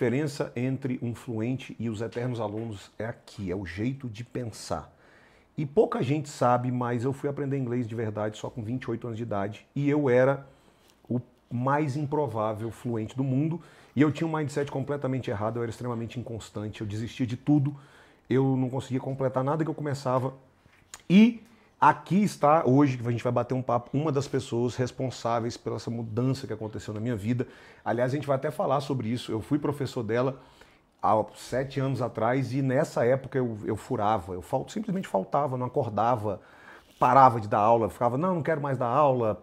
diferença entre um fluente e os eternos alunos é aqui, é o jeito de pensar. E pouca gente sabe, mas eu fui aprender inglês de verdade só com 28 anos de idade e eu era o mais improvável fluente do mundo e eu tinha um mindset completamente errado, eu era extremamente inconstante, eu desistia de tudo, eu não conseguia completar nada que eu começava. E aqui está, hoje, que a gente vai bater um papo, uma das pessoas responsáveis pela essa mudança que aconteceu na minha vida. Aliás, a gente vai até falar sobre isso. Eu fui professor dela há sete anos atrás e nessa época eu, eu furava, eu simplesmente faltava, não acordava, parava de dar aula, ficava, não, não quero mais dar aula.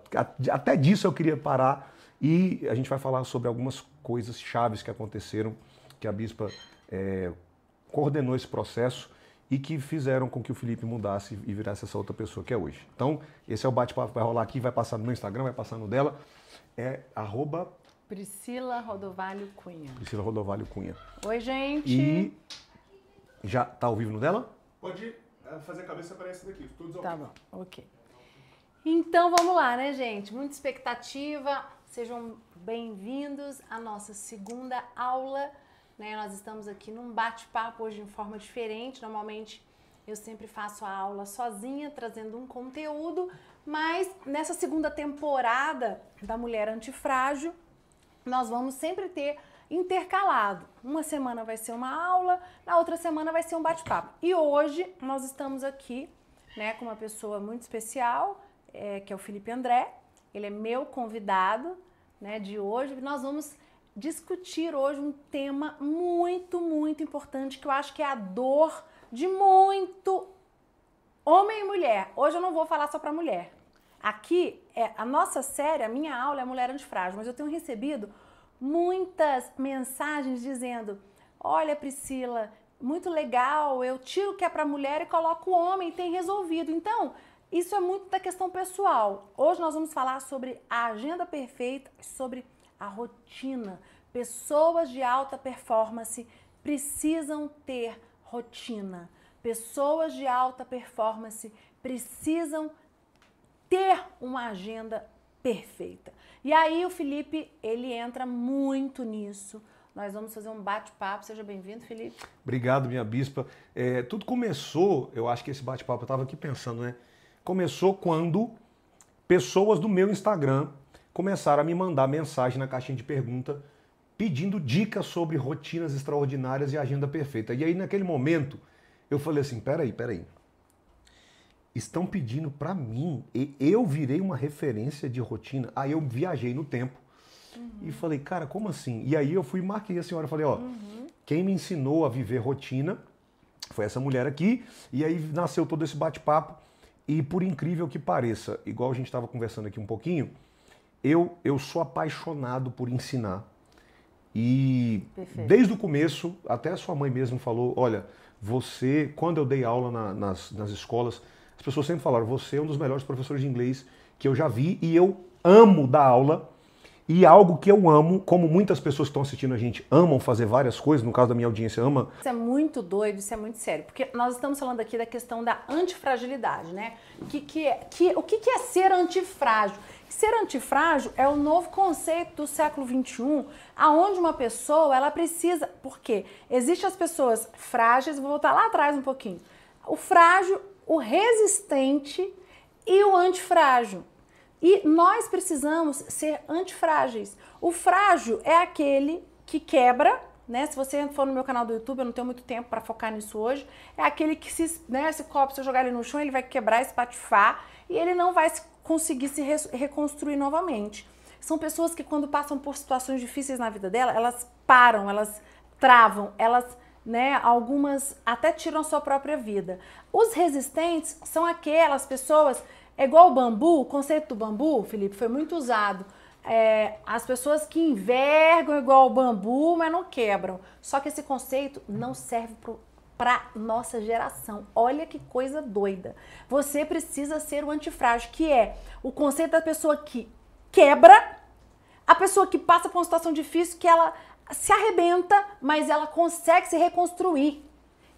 Até disso eu queria parar. E a gente vai falar sobre algumas coisas chaves que aconteceram, que a bispa é, coordenou esse processo e que fizeram com que o Felipe mudasse e virasse essa outra pessoa que é hoje. Então, esse é o bate-papo que vai rolar aqui, vai passar no meu Instagram, vai passar no dela. É arroba... Priscila Rodovalho Cunha. Priscila Rodovalho Cunha. Oi, gente. E já tá ao vivo no dela? Pode é, fazer a cabeça para esse daqui, tudo Tá bom, ok. Então vamos lá, né, gente? Muita expectativa. Sejam bem-vindos à nossa segunda aula né? Nós estamos aqui num bate-papo hoje de forma diferente. Normalmente eu sempre faço a aula sozinha, trazendo um conteúdo, mas nessa segunda temporada da Mulher Antifrágil, nós vamos sempre ter intercalado. Uma semana vai ser uma aula, na outra semana vai ser um bate-papo. E hoje nós estamos aqui né, com uma pessoa muito especial, é, que é o Felipe André. Ele é meu convidado né, de hoje. Nós vamos discutir hoje um tema muito, muito importante que eu acho que é a dor de muito homem e mulher. Hoje eu não vou falar só para mulher. Aqui é a nossa série, a minha aula é Mulher Antifrágil, mas eu tenho recebido muitas mensagens dizendo: "Olha, Priscila, muito legal, eu tiro o que é para mulher e coloco o homem, tem resolvido". Então, isso é muito da questão pessoal. Hoje nós vamos falar sobre a agenda perfeita, sobre a rotina. Pessoas de alta performance precisam ter rotina. Pessoas de alta performance precisam ter uma agenda perfeita. E aí o Felipe, ele entra muito nisso. Nós vamos fazer um bate-papo. Seja bem-vindo, Felipe. Obrigado, minha bispa. É, tudo começou, eu acho que esse bate-papo, eu estava aqui pensando, né? Começou quando pessoas do meu Instagram começaram a me mandar mensagem na caixinha de pergunta pedindo dicas sobre rotinas extraordinárias e agenda perfeita. E aí, naquele momento, eu falei assim: peraí, peraí. Estão pedindo para mim, e eu virei uma referência de rotina. Aí eu viajei no tempo uhum. e falei, cara, como assim? E aí eu fui marquei a senhora, falei, ó, uhum. quem me ensinou a viver rotina foi essa mulher aqui. E aí nasceu todo esse bate-papo. E por incrível que pareça, igual a gente estava conversando aqui um pouquinho, eu, eu sou apaixonado por ensinar. E Perfeito. desde o começo, até a sua mãe mesmo falou: olha, você, quando eu dei aula na, nas, nas escolas, as pessoas sempre falaram: você é um dos melhores professores de inglês que eu já vi e eu amo dar aula. E algo que eu amo, como muitas pessoas que estão assistindo a gente amam fazer várias coisas, no caso da minha audiência ama. Isso é muito doido, isso é muito sério, porque nós estamos falando aqui da questão da antifragilidade, né? Que, que, é, que, o que, que é ser antifrágil? Ser antifrágil é o novo conceito do século XXI, aonde uma pessoa ela precisa, porque existem as pessoas frágeis, vou voltar lá atrás um pouquinho. O frágil, o resistente e o antifrágil. E nós precisamos ser antifrágeis. O frágil é aquele que quebra, né? Se você for no meu canal do YouTube, eu não tenho muito tempo para focar nisso hoje. É aquele que se, né, esse copo, se eu jogar ele no chão, ele vai quebrar, espatifar e ele não vai se conseguir se re reconstruir novamente. São pessoas que quando passam por situações difíceis na vida dela, elas param, elas travam, elas, né, algumas até tiram a sua própria vida. Os resistentes são aquelas pessoas, é igual o bambu, o conceito do bambu, Felipe, foi muito usado. É, as pessoas que envergam igual o bambu, mas não quebram. Só que esse conceito não serve para nossa geração. Olha que coisa doida. Você precisa ser o antifrágil, que é o conceito da pessoa que quebra, a pessoa que passa por uma situação difícil, que ela se arrebenta, mas ela consegue se reconstruir.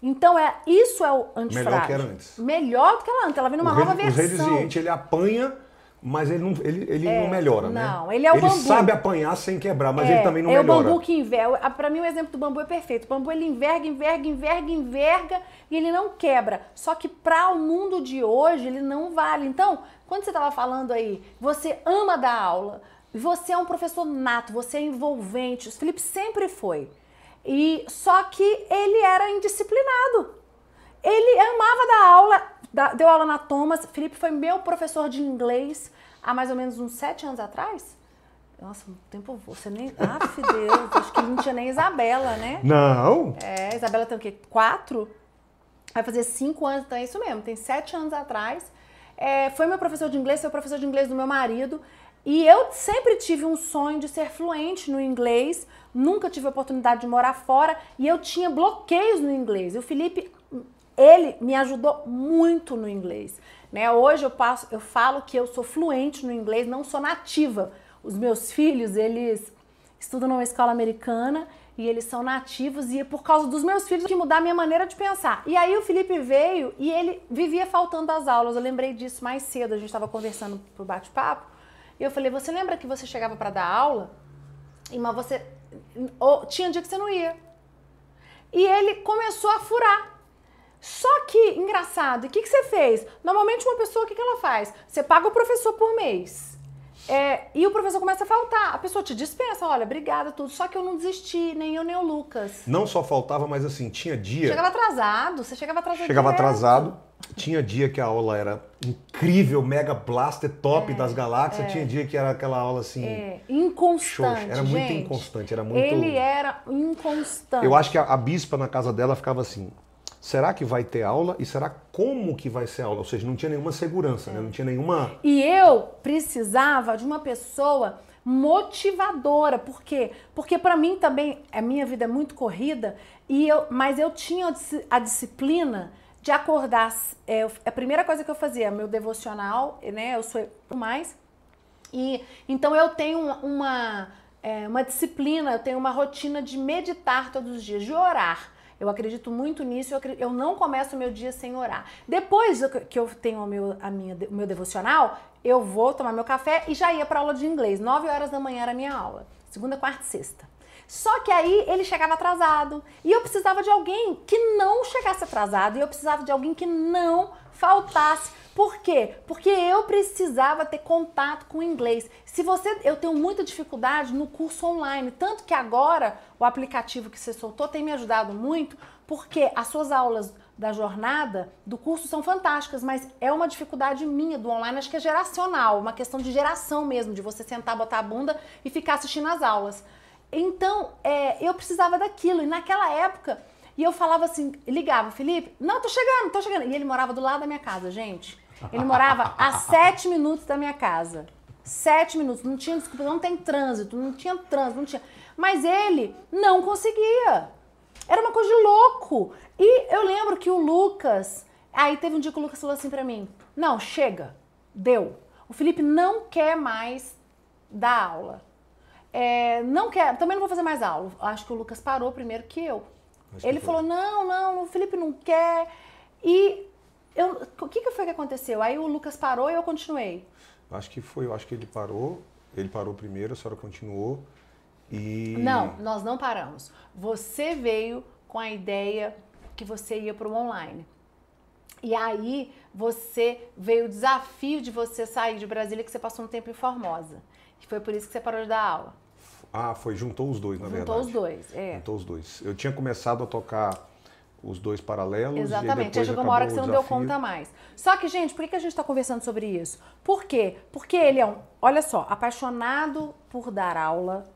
Então é isso é o antifrágil. Melhor que era antes. Melhor do que ela antes. Ela vem numa o nova re, versão. O resiliente ele apanha mas ele não, ele, ele não melhora, né? não, ele é o ele bambu. sabe apanhar sem quebrar, mas é, ele também não é melhora. o bambu que enverga. Para mim, o exemplo do bambu é perfeito. O bambu ele enverga, enverga, enverga, enverga e ele não quebra. Só que para o mundo de hoje, ele não vale. Então, quando você estava falando aí, você ama dar aula, você é um professor nato, você é envolvente. O Felipe sempre foi. E só que ele era indisciplinado. Ele amava dar aula, da- deu aula na Thomas. Felipe foi meu professor de inglês há mais ou menos uns sete anos atrás. Nossa, o tempo. Você nem. Aff, Deus, acho que não tinha nem Isabela, né? Não, É, Isabela tem o quê? Quatro? Vai fazer cinco anos, então é isso mesmo. Tem sete anos atrás. É, foi meu professor de inglês, foi o professor de inglês do meu marido. E eu sempre tive um sonho de ser fluente no inglês. Nunca tive a oportunidade de morar fora. E eu tinha bloqueios no inglês. E o Felipe, ele me ajudou muito no inglês. Né? Hoje eu, passo, eu falo que eu sou fluente no inglês, não sou nativa. Os meus filhos, eles estudam numa escola americana e eles são nativos e é por causa dos meus filhos que mudar a minha maneira de pensar. E aí o Felipe veio e ele vivia faltando as aulas. Eu lembrei disso mais cedo, a gente estava conversando pro bate-papo. E eu falei: "Você lembra que você chegava para dar aula? E mas você ou, tinha dia que você não ia. E ele começou a furar. Só que, engraçado, o que, que você fez? Normalmente uma pessoa, o que, que ela faz? Você paga o professor por mês. É, e o professor começa a faltar. A pessoa te dispensa, olha, obrigada, tudo. Só que eu não desisti, nem eu, nem o Lucas. não só faltava, mas assim, tinha dia. Chegava atrasado, você chegava atrasado. Chegava direto. atrasado. Tinha dia que a aula era incrível, mega blaster, top das galáxias. Tinha dia que era aquela aula assim. É, inconstante, Xoxa, era muito gente. inconstante, era muito- Ele era inconstante. Eu acho que a, a bispa na casa dela ficava assim: será que vai ter aula? E será como que vai ser aula? Ou seja, não tinha nenhuma segurança, né? Não tinha nenhuma. E eu precisava de uma pessoa motivadora. Por quê? Porque para mim também a minha vida é muito corrida e eu, mas eu tinha a disci- a disciplina de acordar. é, a primeira coisa que eu fazia, meu devocional, né? Eu sou mais e então eu tenho uma, é, uma disciplina, eu tenho uma rotina de meditar todos os dias, de orar. Eu acredito muito nisso, eu, acre- eu não começo o meu dia sem orar. Depois que eu tenho o meu, a minha, o meu devocional, eu vou tomar meu café e já ia para aula de inglês. 9 horas da manhã era a minha aula. Segunda, quarta e sexta. Só que aí ele chegava atrasado. E eu precisava de alguém que não chegasse atrasado. E eu precisava de alguém que não faltasse. Por quê? Porque eu precisava ter contato com o inglês. Se você, eu tenho muita dificuldade no curso online, tanto que agora o aplicativo que você soltou tem me ajudado muito, porque as suas aulas da jornada do curso são fantásticas, mas é uma dificuldade minha do online, acho que é geracional, uma questão de geração mesmo, de você sentar, botar a bunda e ficar assistindo as aulas. Então, é, eu precisava daquilo. E naquela época, e eu falava assim, ligava, Felipe, não, tô chegando, tô chegando. E ele morava do lado da minha casa, gente. Ele morava a sete minutos da minha casa. Sete minutos. Não tinha desculpa, não tem trânsito, não tinha trânsito, não tinha. Mas ele não conseguia. Era uma coisa de louco. E eu lembro que o Lucas. Aí teve um dia que o Lucas falou assim pra mim: Não, chega, deu. O Felipe não quer mais dar aula. É, não quer, também não vou fazer mais aula. Acho que o Lucas parou primeiro que eu. Acho Ele falou: não, não, o Felipe não quer. E eu, o que, que foi que aconteceu? Aí o Lucas parou e eu continuei. Acho que foi, eu acho que ele parou. Ele parou primeiro, a senhora continuou. E. Não, nós não paramos. Você veio com a ideia que você ia para o online. E aí você veio o desafio de você sair de Brasília, que você passou um tempo em Formosa. E foi por isso que você parou de dar aula. Ah, foi, juntou os dois, na Juntou verdade. os dois, é. Juntou os dois. Eu tinha começado a tocar os dois paralelos. Exatamente. Aí chegou uma hora que você não deu conta mais. Só que, gente, por que a gente está conversando sobre isso? Por quê? Porque ele é um, olha só, apaixonado por dar aula,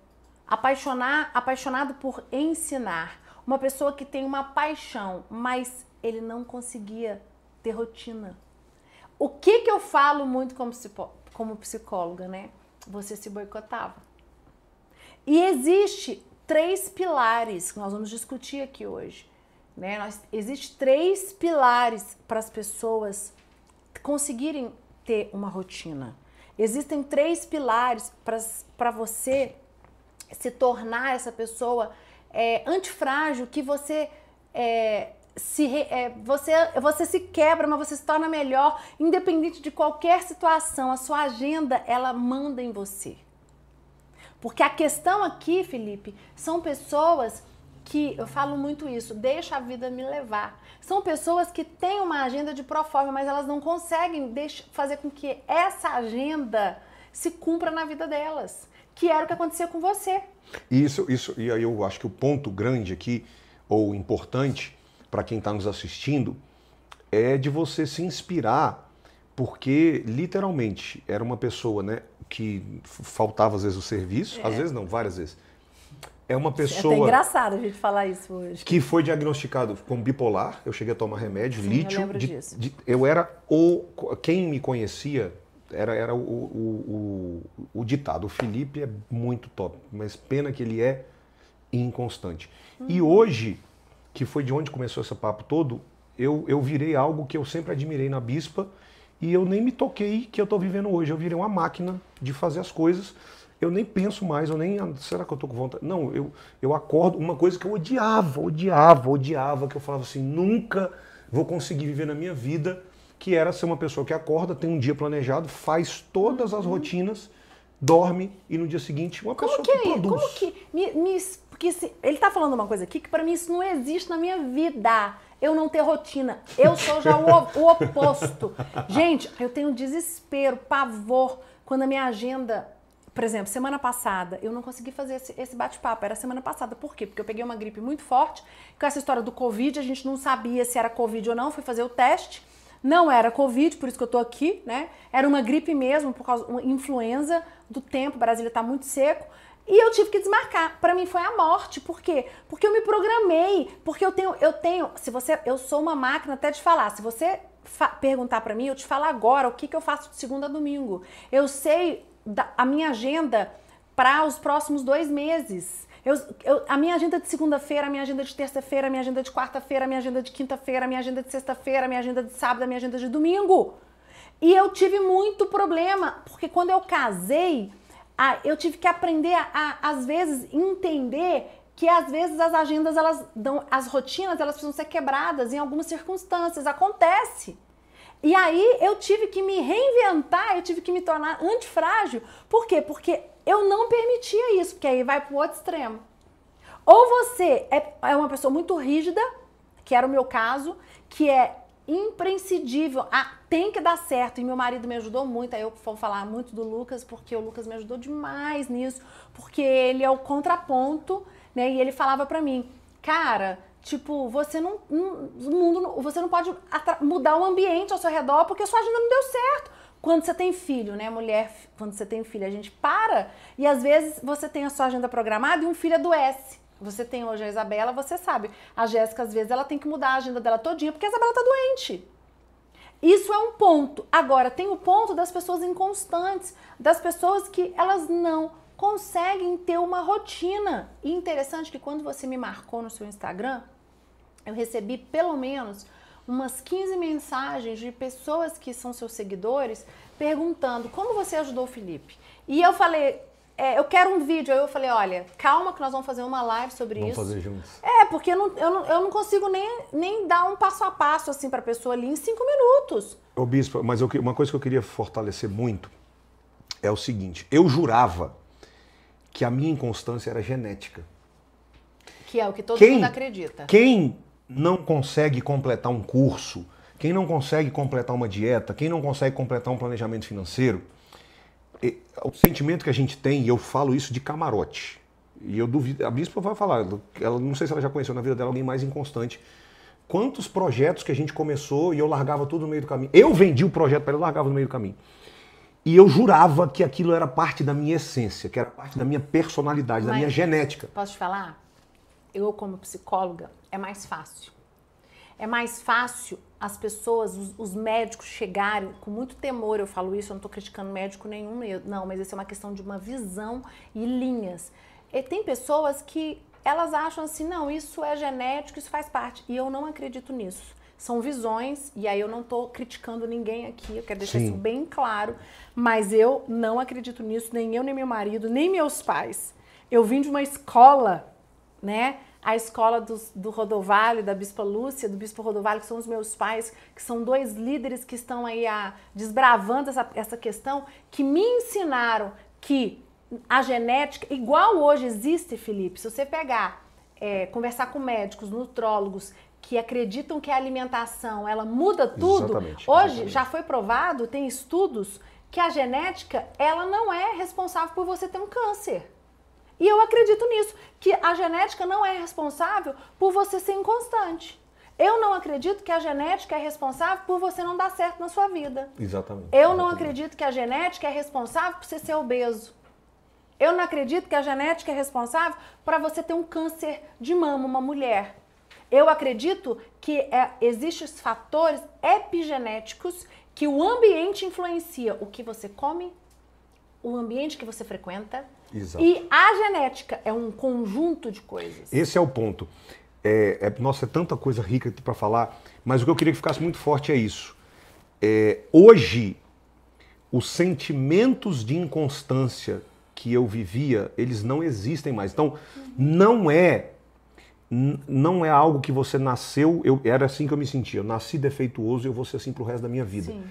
apaixonar, apaixonado por ensinar. Uma pessoa que tem uma paixão, mas ele não conseguia ter rotina. O que que eu falo muito como, como psicóloga, né? Você se boicotava. E existe três pilares que nós vamos discutir aqui hoje. Né? Nós, existe três pilares para as pessoas conseguirem ter uma rotina. Existem três pilares para você se tornar essa pessoa é, antifrágil, que você é, se é, você, você se quebra, mas você se torna melhor, independente de qualquer situação. A sua agenda, ela manda em você. Porque a questão aqui, Felipe, são pessoas que, eu falo muito isso, deixa a vida me levar. São pessoas que têm uma agenda de proforma, mas elas não conseguem deixar, fazer com que essa agenda se cumpra na vida delas. Que era o que acontecia com você. Isso, isso, e aí eu acho que o ponto grande aqui, ou importante, para quem está nos assistindo, é de você se inspirar, porque literalmente era uma pessoa, né, que faltava às vezes o serviço, é. às vezes não, várias vezes. É uma pessoa. É até engraçado a gente falar isso hoje. Que foi diagnosticado com bipolar. Eu cheguei a tomar remédio, Sim, lítio. Eu lembro de, disso. De, eu era o. Quem me conhecia era, era o, o, o, o, ditado. O Felipe é muito top, mas pena que ele é inconstante. Hum. E hoje, que foi de onde começou esse papo todo, eu, eu virei algo que eu sempre admirei na Bispa e eu nem me toquei que eu estou vivendo hoje. Eu virei uma máquina de fazer as coisas. Eu nem penso mais, eu nem. Será que eu estou com vontade? Não, eu, eu acordo. Uma coisa que eu odiava, odiava, odiava, que eu falava assim: nunca vou conseguir viver na minha vida, que era ser uma pessoa que acorda, tem um dia planejado, faz todas as uhum. rotinas, dorme e no dia seguinte uma Como pessoa que, que, é? produz. Como que. Me, me, porque se, ele está falando uma coisa aqui que para mim isso não existe na minha vida. Eu não ter rotina. Eu sou já o, o oposto. Gente, eu tenho desespero, pavor quando a minha agenda por exemplo, semana passada eu não consegui fazer esse, esse bate-papo, era semana passada. Por quê? Porque eu peguei uma gripe muito forte, com essa história do Covid, a gente não sabia se era Covid ou não, fui fazer o teste. Não era Covid, por isso que eu tô aqui, né? Era uma gripe mesmo, por causa uma influenza do tempo, Brasília tá muito seco. E eu tive que desmarcar. Para mim foi a morte. Por quê? Porque eu me programei. Porque eu tenho, eu tenho. Se você, eu sou uma máquina até de falar. Se você perguntar para mim, eu te falo agora o que, que eu faço de segunda a domingo. Eu sei a minha agenda para os próximos dois meses. Eu, eu, a minha agenda de segunda-feira, a minha agenda de terça-feira, a minha agenda de quarta-feira, a minha agenda de quinta-feira, a minha agenda de sexta-feira, a minha agenda de sábado, a minha agenda de domingo. E eu tive muito problema, porque quando eu casei, eu tive que aprender a, a, às vezes, entender que às vezes as agendas, elas dão, as rotinas, elas precisam ser quebradas em algumas circunstâncias. Acontece. E aí eu tive que me reinventar, eu tive que me tornar antifrágil. Por quê? Porque eu não permitia isso, porque aí vai para o outro extremo. Ou você é, é uma pessoa muito rígida, que era o meu caso, que é imprescindível, ah, tem que dar certo. E meu marido me ajudou muito, aí eu vou falar muito do Lucas, porque o Lucas me ajudou demais nisso, porque ele é o contraponto, né? E ele falava para mim, cara, Tipo, você não, não, mundo, você não pode mudar o ambiente ao seu redor porque sua agenda não deu certo. Quando você tem filho, né, mulher, quando você tem filho, a gente para e às vezes você tem a sua agenda programada e um filho adoece. Você tem hoje a Isabela, você sabe. A Jéssica, às vezes, ela tem que mudar a agenda dela todinha porque a Isabela tá doente. Isso é um ponto. Agora, tem o ponto das pessoas inconstantes, das pessoas que elas não conseguem ter uma rotina. E interessante que quando você me marcou no seu Instagram, eu recebi pelo menos umas 15 mensagens de pessoas que são seus seguidores perguntando como você ajudou o Felipe. E eu falei, é, eu quero um vídeo. Aí eu falei, olha, calma que nós vamos fazer uma live sobre vamos isso. Vamos fazer juntos. É, porque eu não, eu não, eu não consigo nem, nem dar um passo a passo assim para a pessoa ali em cinco minutos. Ô Bispo, mas eu, uma coisa que eu queria fortalecer muito é o seguinte, eu jurava que a minha inconstância era genética. Que é o que todo quem, mundo acredita. Quem não consegue completar um curso, quem não consegue completar uma dieta, quem não consegue completar um planejamento financeiro, o sentimento que a gente tem, e eu falo isso de camarote, e eu duvido, a bispa vai falar, ela não sei se ela já conheceu na vida dela alguém mais inconstante. Quantos projetos que a gente começou e eu largava tudo no meio do caminho. Eu vendi o projeto para ela, largava no meio do caminho. E eu jurava que aquilo era parte da minha essência, que era parte da minha personalidade, Mas, da minha genética. Posso te falar? Eu, como psicóloga, é mais fácil. É mais fácil as pessoas, os, os, médicos chegarem com muito temor, eu falo isso, eu não estou criticando médico nenhum, não, mas isso é uma questão de uma visão e linhas. E tem pessoas que elas acham assim, não, isso é genético, isso faz parte. E eu não acredito nisso. São visões, e aí eu não estou criticando ninguém aqui, eu quero deixar Sim. isso bem claro, mas eu não acredito nisso, nem eu, nem meu marido, nem meus pais. Eu vim de uma escola, né? A escola do, do Rodovalho, da Bispa Lúcia, do Bispo Rodovalho, que são os meus pais, que são dois líderes que estão aí a, desbravando essa, essa questão, que me ensinaram que a genética, igual hoje existe, Felipe, se você pegar, é, conversar com médicos, nutrólogos, que acreditam que a alimentação ela muda tudo. Exatamente, Hoje exatamente. já foi provado, tem estudos que a genética ela não é responsável por você ter um câncer. E eu acredito nisso, que a genética não é responsável por você ser inconstante. Eu não acredito que a genética é responsável por você não dar certo na sua vida. Exatamente. Eu não acredito que a genética é responsável por você ser obeso. Eu não acredito que a genética é responsável para você ter um câncer de mama, uma mulher. Eu acredito que é, existem os fatores epigenéticos que o ambiente influencia o que você come, o ambiente que você frequenta. Exato. E a genética é um conjunto de coisas. Esse é o ponto. É, é- nossa, é tanta coisa rica para falar, mas o que eu queria que ficasse muito forte é isso. É, hoje, os sentimentos de inconstância que eu vivia, eles não existem mais. Então, não é não é algo que você nasceu, eu era assim que eu me sentia. Eu nasci defeituoso e eu vou ser assim pro resto da minha vida. Sim.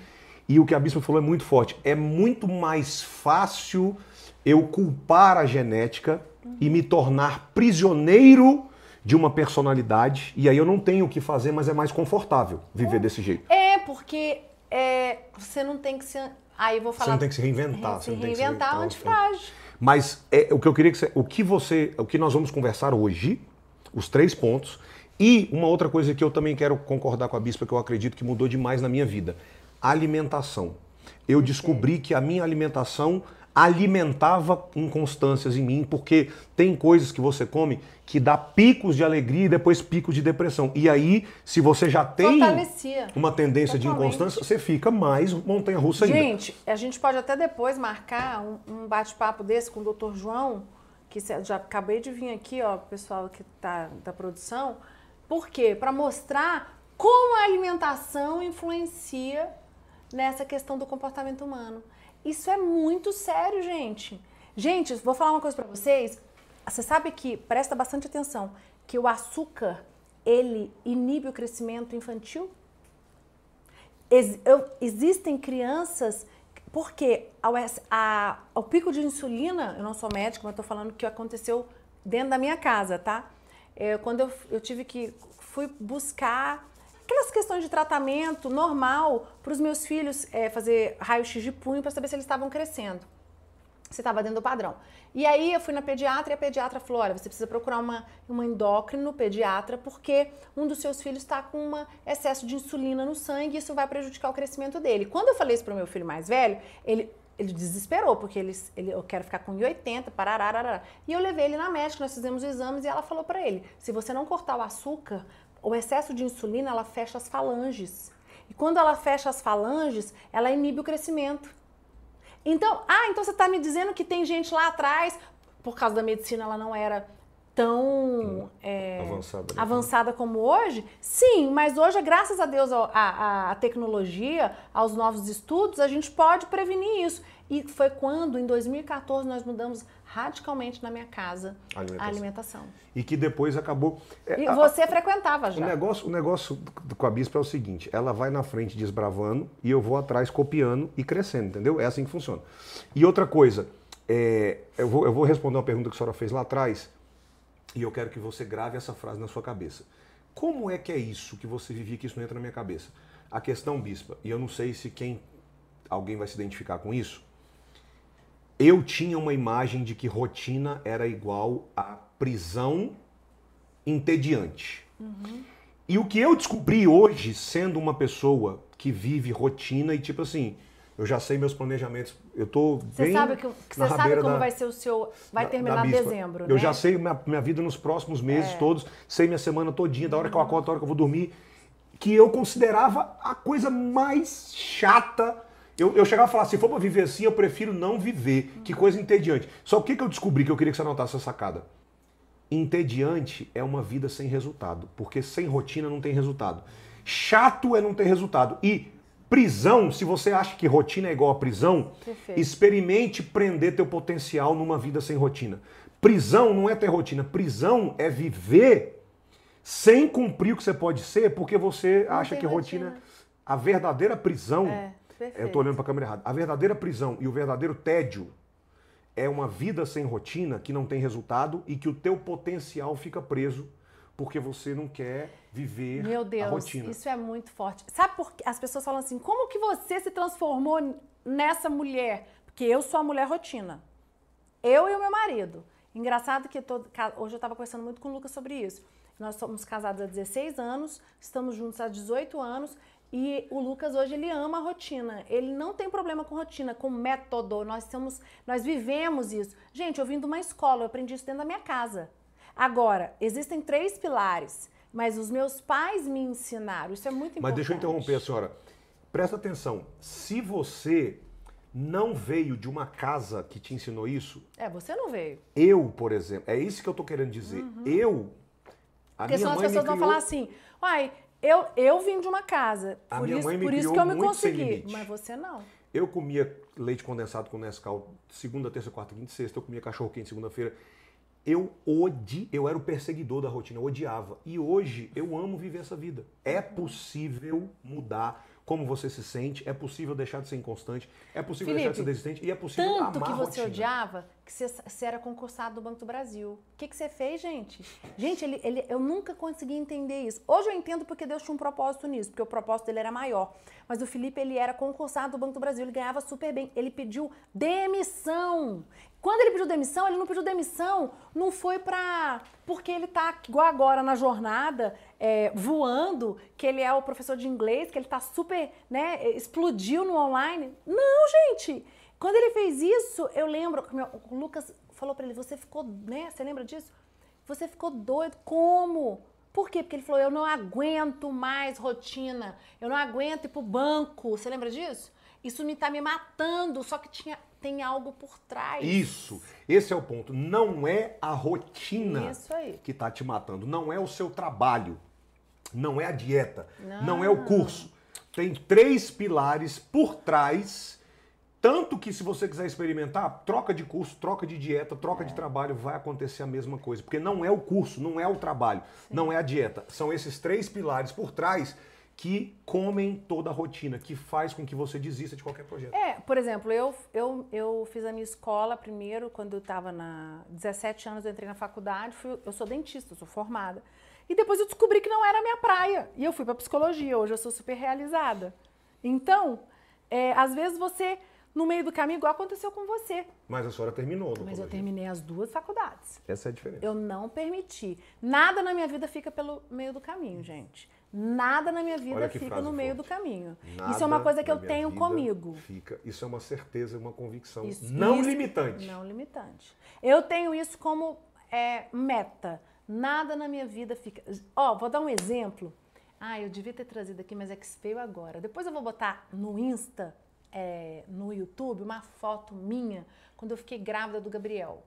E o que a Bispa falou é muito forte. É muito mais fácil eu culpar a genética e me tornar prisioneiro de uma personalidade. E aí eu não tenho o que fazer, mas é mais confortável viver desse jeito. É, porque é, você não tem que se. Aí eu vou falar. Você não tem que se reinventar. Se você não tem que se reinventar reinventar, antifrágil. Mas é, o que eu queria que você, o que você, o que nós vamos conversar hoje, os três pontos, e uma outra coisa que eu também quero concordar com a bispa que eu acredito que mudou demais na minha vida, alimentação. Eu descobri que a minha alimentação alimentava inconstâncias em mim, porque tem coisas que você come que dá picos de alegria e depois picos de depressão. E aí, se você já tem Fortalecia. uma tendência de Totalmente. inconstância, você fica mais montanha-russa ainda. Gente, a gente pode até depois marcar um, um bate-papo desse com o Dr. João, que já acabei de vir aqui, ó, pessoal que tá da produção. Por quê? Para mostrar como a alimentação influencia nessa questão do comportamento humano. Isso é muito sério, gente. Gente, vou falar uma coisa para vocês. Você sabe que, presta bastante atenção, que o açúcar, ele inibe o crescimento infantil? Ex- eu- existem crianças, porque ao, a- ao pico de insulina, eu não sou médica, mas estou falando que aconteceu dentro da minha casa, tá? É, quando eu, eu tive que, fui buscar aquelas questões de tratamento normal para os meus filhos é, fazer raio-x de punho para saber se eles estavam crescendo se estava dentro do padrão. E aí eu fui na pediatra e a pediatra falou: olha, você precisa procurar uma, uma endócrino pediatra porque um dos seus filhos está com um excesso de insulina no sangue e isso vai prejudicar o crescimento dele. Quando eu falei isso para o meu filho mais velho, ele, ele desesperou, porque ele, ele, eu quero ficar com 1,80, parará, arará. E eu levei ele na médica, nós fizemos os exames e ela falou para ele: se você não cortar o açúcar, o excesso de insulina ela fecha as falanges. E quando ela fecha as falanges, ela inibe o crescimento. Então, ah, então você está me dizendo que tem gente lá atrás, por causa da medicina, ela não era tão é, Avançada, né? avançada como hoje? Sim, mas hoje, graças a Deus, à tecnologia, aos novos estudos, a gente pode prevenir isso. E foi quando, em 2014, nós mudamos radicalmente na minha casa Alimentação. a alimentação. E que depois acabou. é, E a- você frequentava O já. negócio, o negócio com a bispa é o seguinte: ela vai na frente desbravando e eu vou atrás copiando e crescendo, entendeu? É assim que funciona. E outra coisa, é, eu, vou, eu vou responder uma pergunta que a senhora fez lá atrás e eu quero que você grave essa frase na sua cabeça. Como é que é isso que você vivia que isso não entra na minha cabeça? A questão, bispa, e eu não sei se quem alguém vai se identificar com isso. Eu tinha uma imagem de que rotina era igual a prisão entediante. E o que eu descobri hoje, sendo uma pessoa que vive rotina e tipo assim, eu já sei meus planejamentos, eu tô Você bem sabe, que, na você sabe como da- vai ser o seu. Vai da- terminar dezembro, Eu né? já sei minha, minha vida nos próximos meses todos, sei minha semana todinha, da hora que eu acordo, da hora que eu vou dormir, que eu considerava a coisa mais chata. Eu, eu chegava a falar, se for pra viver assim, eu prefiro não viver. Que coisa entediante. Só o que, que eu descobri que eu queria que você anotasse essa sacada? Entediante é uma vida sem resultado, porque sem rotina não tem resultado. Chato é não ter resultado. E prisão, se você acha que rotina é igual a prisão, Perfeito. experimente prender teu potencial numa vida sem rotina. Prisão não é ter rotina. Prisão é viver sem cumprir o que você pode ser, porque você Não acha que rotina. rotina. A verdadeira prisão. É, perfeito. Eu tô olhando pra câmera errada. A verdadeira prisão e o verdadeiro tédio é uma vida sem rotina que não tem resultado e que o teu potencial fica preso porque você não quer viver Meu a Deus, rotina. isso é muito forte. Sabe por que as pessoas falam assim, como que você se transformou nessa mulher? Porque eu sou a mulher rotina. Eu e o meu marido. Engraçado que todo, hoje eu estava conversando muito com o Lucas sobre isso. Nós somos casados há 16 anos, estamos juntos há 18 anos e o Lucas hoje ele ama a rotina. Ele não tem problema com rotina, com método. Nós somos, nós vivemos isso. Gente, eu vim de uma escola, eu aprendi isso dentro da minha casa. Agora, existem três pilares, mas os meus pais me ensinaram. Isso é muito importante. Mas deixa eu interromper a senhora. Presta atenção. Se você não veio de uma casa que te ensinou isso, É, você não veio. eu, por exemplo, é isso que eu tô querendo dizer. Eu, a Porque senão as pessoas vão criou- falar assim, eu, eu vim de uma casa, A por minha isso, mãe me por isso que eu me consegui. Mas você não. Eu comia leite condensado com Nescau segunda, terça, quarta, quinta e sexta. Eu comia cachorro quente segunda-feira. Eu odi, eu era o perseguidor da rotina, eu odiava. E hoje eu amo viver essa vida. É possível mudar como você se sente, é possível deixar de ser inconstante, é possível deixar de ser Felipe, desistente e é possível Tanto amar que você rotina. odiava que você, você era concursado do Banco do Brasil. O que, que você fez, gente? Gente, ele, ele- eu nunca consegui entender isso. Hoje eu entendo porque Deus tinha um propósito nisso, porque o propósito dele era maior. Mas o Felipe, ele era concursado do Banco do Brasil, ele ganhava super bem. Ele pediu demissão. Quando ele pediu demissão, ele não pediu demissão, não foi pra. Porque ele tá igual agora na jornada, é, voando, que ele é o professor de inglês, que ele tá super, né, explodiu no online. Não, gente! Quando ele fez isso, eu lembro que o Lucas falou pra ele: você ficou, né? Você lembra disso? Você ficou doido. Como? Por quê? Porque ele falou: eu não aguento mais rotina. Eu não aguento ir pro banco. Você lembra disso? Isso me tá me matando. Só que tinha, tem algo por trás. Isso, esse é o ponto. Não é a rotina que tá te matando, não é o seu trabalho, não é a dieta, não, é o curso. Tem três pilares por trás, tanto que se você quiser experimentar, troca de curso, troca de dieta, troca É. de trabalho, vai acontecer a mesma coisa, porque não é o curso, não é o trabalho, não é a dieta. São esses três pilares por trás que comem toda a rotina, que faz com que você desista de qualquer projeto. É, por exemplo, eu, eu, eu fiz a minha escola primeiro, quando eu estava na 17 anos, eu entrei na faculdade, fui- eu sou dentista, eu sou formada. E depois eu descobri que não era a minha praia. E eu fui para psicologia, hoje eu sou super realizada. Então, é, às vezes você, no meio do caminho, igual aconteceu com você. Mas a senhora terminou. no Mas eu terminei as duas faculdades. Essa é a diferença. Eu não permiti. Nada na minha vida fica pelo meio do caminho, gente. Nada na minha vida fica no meio forte. do caminho. Nada Isso é uma coisa que eu tenho comigo. Fica. Isso é uma certeza, uma convicção. Isso- não isso- limitante. Não limitante. Eu tenho isso como é, meta. Nada na minha vida fica. Ó, vou dar um exemplo. Ah, eu devia ter trazido aqui, mas é que veio agora. Depois eu vou botar no Insta, é, no YouTube, uma foto minha quando eu fiquei grávida do Gabriel.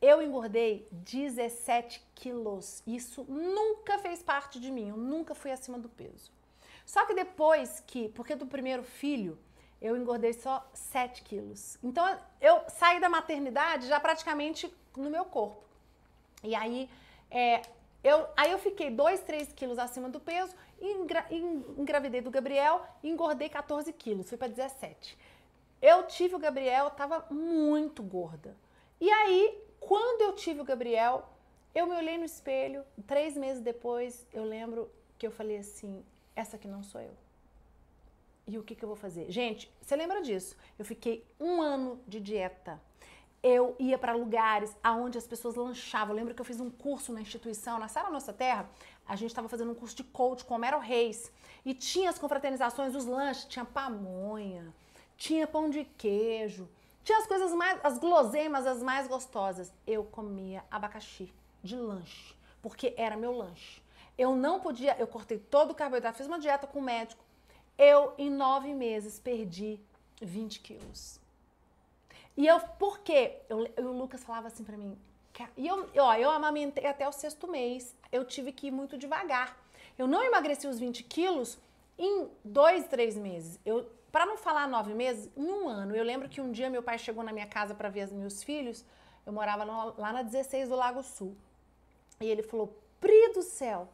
Eu engordei 17 quilos. Isso nunca fez parte de mim. Eu nunca fui acima do peso. Só que depois que, porque do primeiro filho, eu engordei só 7 quilos. Então eu saí da maternidade já praticamente no meu corpo. E aí, é, eu, aí eu fiquei 2, 3 quilos acima do peso, engra, en- engravidei do Gabriel engordei 14 quilos, fui para 17. Eu tive o Gabriel, tava muito gorda. E aí, quando eu tive o Gabriel, eu me olhei no espelho, três meses depois, eu lembro que eu falei assim, essa aqui não sou eu. E o que, que eu vou fazer? Gente, você lembra disso? Eu fiquei um ano de dieta. Eu ia para lugares aonde as pessoas lanchavam. Eu lembro que eu fiz um curso na instituição, na Sara Nossa Terra. A gente estava fazendo um curso de coach com o Meryl Reis. E tinha as confraternizações, os lanches. Tinha pamonha, tinha pão de queijo. Tinha as coisas mais, as guloseimas, as mais gostosas. Eu comia abacaxi de lanche, porque era meu lanche. Eu não podia, eu cortei todo o carboidrato, fiz uma dieta com o médico. Eu, em nove meses, perdi 20 quilos. E eu, por quê? Eu, eu- o Lucas falava assim pra mim. "Ca- E eu, ó, eu amamentei até o sexto mês. Eu tive que ir muito devagar. Eu não emagreci os 20 quilos em dois, três meses. Eu, para não falar nove meses, em um ano. Eu lembro que um dia meu pai chegou na minha casa para ver os meus filhos Eu morava no- lá na 16 do Lago Sul. E ele falou, Pri do céu,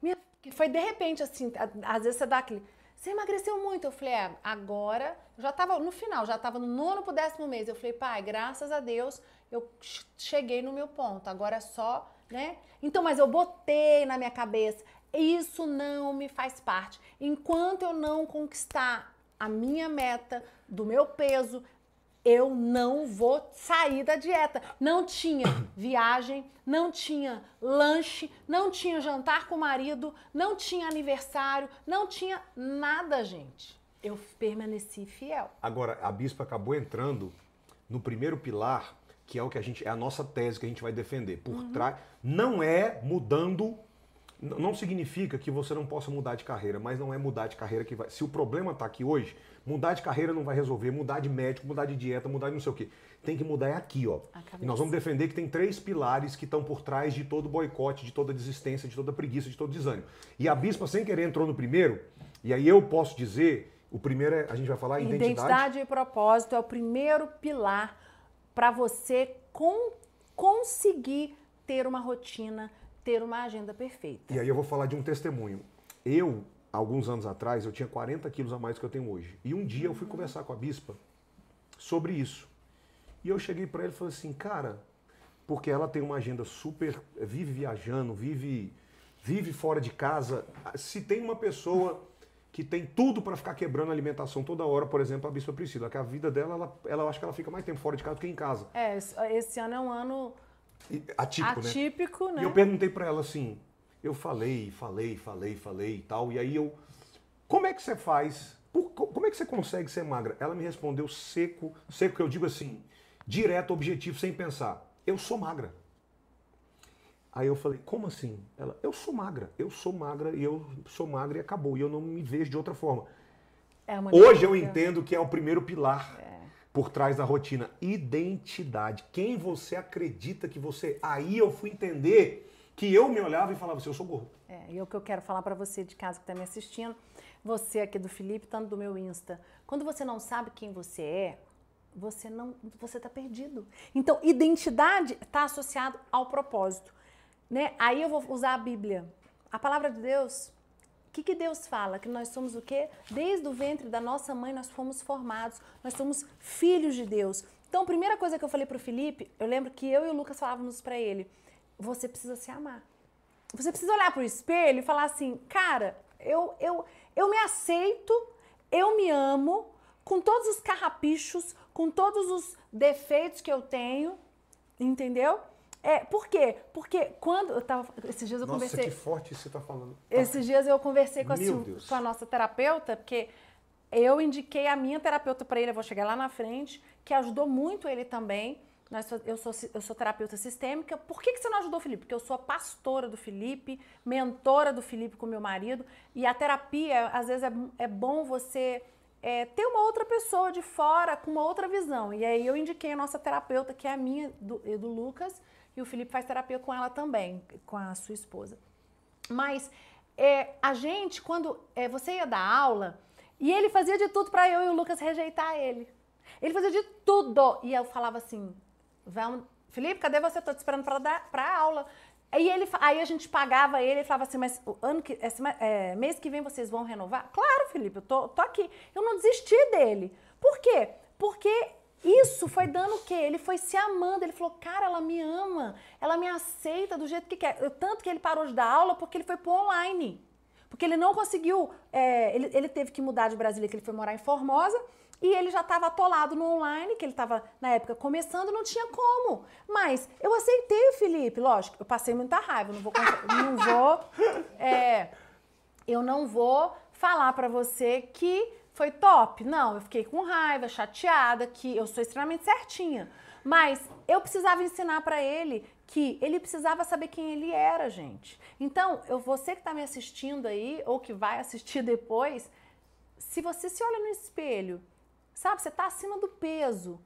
minha... foi de repente assim, às vezes você dá aquele, você emagreceu muito. Eu falei, é, agora, já tava no final, já tava no nono pro décimo mês. Eu falei, pai, graças a Deus, eu ch- cheguei no meu ponto, agora é só, né? Então, mas eu botei na minha cabeça, isso não me faz parte. Enquanto eu não conquistar a minha meta do meu peso, eu não vou sair da dieta. Não tinha viagem, não tinha lanche, não tinha jantar com o marido, não tinha aniversário, não tinha nada, gente. Eu permaneci fiel. Agora, a bispa acabou entrando no primeiro pilar, que é o que a gente é a nossa tese que a gente vai defender. Por Uhum. trás não é mudando não significa que você não possa mudar de carreira, mas não é mudar de carreira que vai. Se o problema está aqui hoje, mudar de carreira não vai resolver, mudar de médico, mudar de dieta, mudar de não sei o quê. Tem que mudar é aqui, ó. E nós vamos defender que tem três pilares que estão por trás de todo boicote, de toda desistência, de toda preguiça, de todo desânimo. E a bispa, sem querer, entrou no primeiro, e aí eu posso dizer, o primeiro é, a gente vai falar identidade. Identidade e propósito é o primeiro pilar para você con- conseguir ter uma rotina, ter uma agenda perfeita. E aí eu vou falar de um testemunho. Eu, alguns anos atrás, eu tinha 40 quilos a mais do que eu tenho hoje. E um dia eu fui conversar com a bispa sobre isso. E eu cheguei para ele e falei assim, cara, porque ela tem uma agenda super, vive viajando, vive, vive fora de casa. Se tem uma pessoa que tem tudo para ficar quebrando a alimentação toda hora, por exemplo, a bispa Priscila, que a vida dela, ela, ela acho que ela fica mais tempo fora de casa do que em casa. É, esse- ano é um ano Atípico, né? atípico, né? E eu perguntei pra ela assim, eu falei, falei, falei, falei e tal, e aí eu, como é que você faz? Por- como é que você consegue ser magra? Ela me respondeu seco, seco que eu digo assim, direto, objetivo, sem pensar. Eu sou magra. Aí eu falei, como assim? Ela, eu sou magra, eu sou magra e eu sou magra e acabou. E eu não me vejo de outra forma. É Hoje eu entendo que é o primeiro pilar por trás da rotina. Identidade. Quem você acredita que você. Aí eu fui entender que eu me olhava e falava assim, eu sou gordo. É, e é o que eu quero falar pra você de casa que está me assistindo, você aqui do Felipe, tanto do meu Insta. Quando você não sabe quem você é, você não, você tá perdido. Então, identidade está associado ao propósito, né? Aí eu vou usar a Bíblia. A palavra de Deus, que, que Deus fala? Que nós somos o quê? Desde o ventre da nossa mãe nós fomos formados, nós somos filhos de Deus. Então, a primeira coisa que eu falei pro Felipe, eu lembro que eu e o Lucas falávamos para ele, você precisa se amar. Você precisa olhar pro espelho e falar assim, cara, eu, eu, eu me aceito, eu me amo, com todos os carrapichos, com todos os defeitos que eu tenho, entendeu? É, por quê? Porque quando eu tava. Esses dias eu Nossa, conversei. que forte você tá falando. Esses dias eu conversei com a, com a nossa terapeuta, porque eu indiquei a minha terapeuta para ele, eu vou chegar lá na frente, que ajudou muito ele também. Eu, sou, eu sou terapeuta sistêmica. Por que, que você não ajudou o Felipe? Porque eu sou a pastora do Felipe, mentora do Felipe com meu marido. E a terapia, às vezes, é, é bom você é, ter uma outra pessoa de fora com uma outra visão. E aí eu indiquei a nossa terapeuta, que é a minha do, do Lucas, e o Felipe faz terapia com ela também, com a sua esposa. Mas é, a gente, quando é, você ia dar aula, e ele fazia de tudo para eu e o Lucas rejeitar ele. Ele fazia de tudo. E eu falava assim: vamos, Felipe, cadê você? Tô te esperando para dar pra aula. Aí, ele, aí a gente pagava ele e falava assim, mas o ano que, esse é, mês que vem vocês vão renovar? Claro, Felipe, eu tô, tô aqui. Eu não desisti dele. Por quê? Porque isso foi dando o quê? Ele foi se amando. Ele falou, cara, ela me ama. Ela me aceita do jeito que quer. Eu- Tanto que ele parou de dar aula porque ele foi pro online. Porque ele não conseguiu. é, ele, ele teve que mudar de Brasília, que ele foi morar em Formosa. E ele já estava atolado no online, que ele estava, na época, começando, não tinha como. Mas eu aceitei o Felipe, lógico, eu passei muita raiva, não vou. Não vou é, eu não vou falar pra você que foi top. Não, eu fiquei com raiva, chateada, que eu sou extremamente certinha. Mas eu precisava ensinar pra ele que ele precisava saber quem ele era, gente. Então, eu, você que tá me assistindo aí, ou que vai assistir depois, se você se olha no espelho, sabe, você tá acima do peso.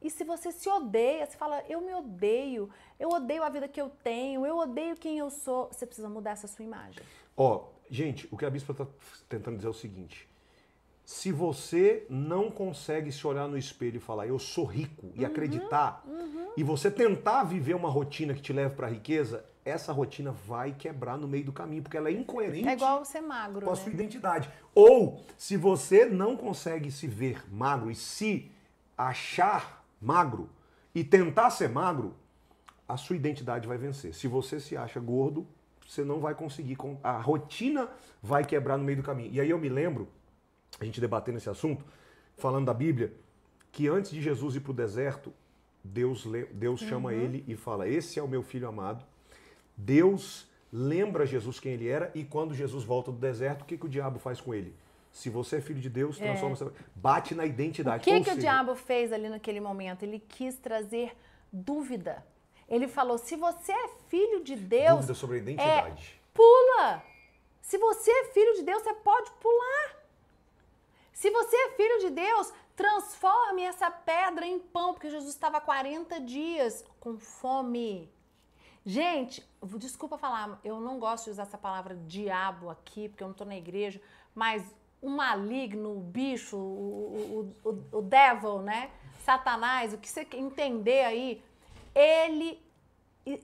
E se você se odeia, você fala, eu me odeio, eu odeio a vida que eu tenho, eu odeio quem eu sou, você precisa mudar essa sua imagem. Ó, gente, o que a bispa tá tentando dizer é o seguinte: Se você não consegue se olhar no espelho e falar, eu sou rico, e acreditar, e você tentar viver uma rotina que te leve para a riqueza, essa rotina vai quebrar no meio do caminho, porque ela é incoerente É igual ser magro, com a né? sua identidade. Ou, se você não consegue se ver magro e se achar magro e tentar ser magro, a sua identidade vai vencer. Se você se acha gordo, você não vai conseguir. com- A rotina vai quebrar no meio do caminho. E aí eu me lembro, a gente debatendo esse assunto, falando da Bíblia, que antes de Jesus ir para o deserto, Deus, Deus chama ele e fala: Esse é o meu filho amado. Deus lembra Jesus quem ele era e quando Jesus volta do deserto, o que, que o diabo faz com ele? Se você é filho de Deus, transforma você. Bate na O identidade. que, Ou que o seja, diabo fez ali naquele momento? Ele quis trazer dúvida. Ele falou: se você é filho de Deus, Dúvida sobre a identidade. pula. Se você é filho de Deus, você pode pular. Se você é filho de Deus, transforme essa pedra em pão, porque Jesus estava 40 dias com fome. Gente, desculpa falar, eu não gosto de usar essa palavra diabo aqui, porque eu não estou na igreja, mas o maligno, o bicho, o, o, o, o devil, né? Satanás, o que você entender aí, ele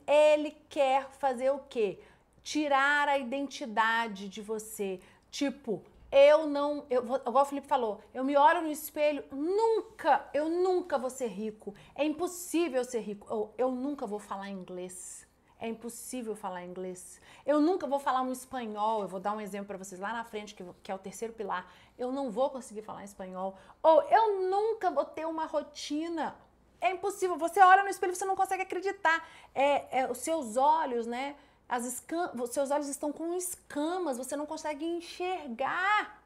ele quer fazer o quê? Tirar a identidade de você. Tipo, eu não. Eu, igual o Felipe falou, eu me olho no espelho, nunca, eu nunca vou ser rico. É impossível eu ser rico. Ou eu nunca vou falar inglês. É impossível falar inglês. Eu nunca vou falar um espanhol. Eu vou dar um exemplo para vocês lá na frente, que, que é o terceiro pilar. Eu não vou conseguir falar espanhol. Ou eu nunca vou ter uma rotina. É impossível. Você olha no espelho e você não consegue acreditar. É, é, os seus olhos, né? As seus olhos estão com escamas, você não consegue enxergar.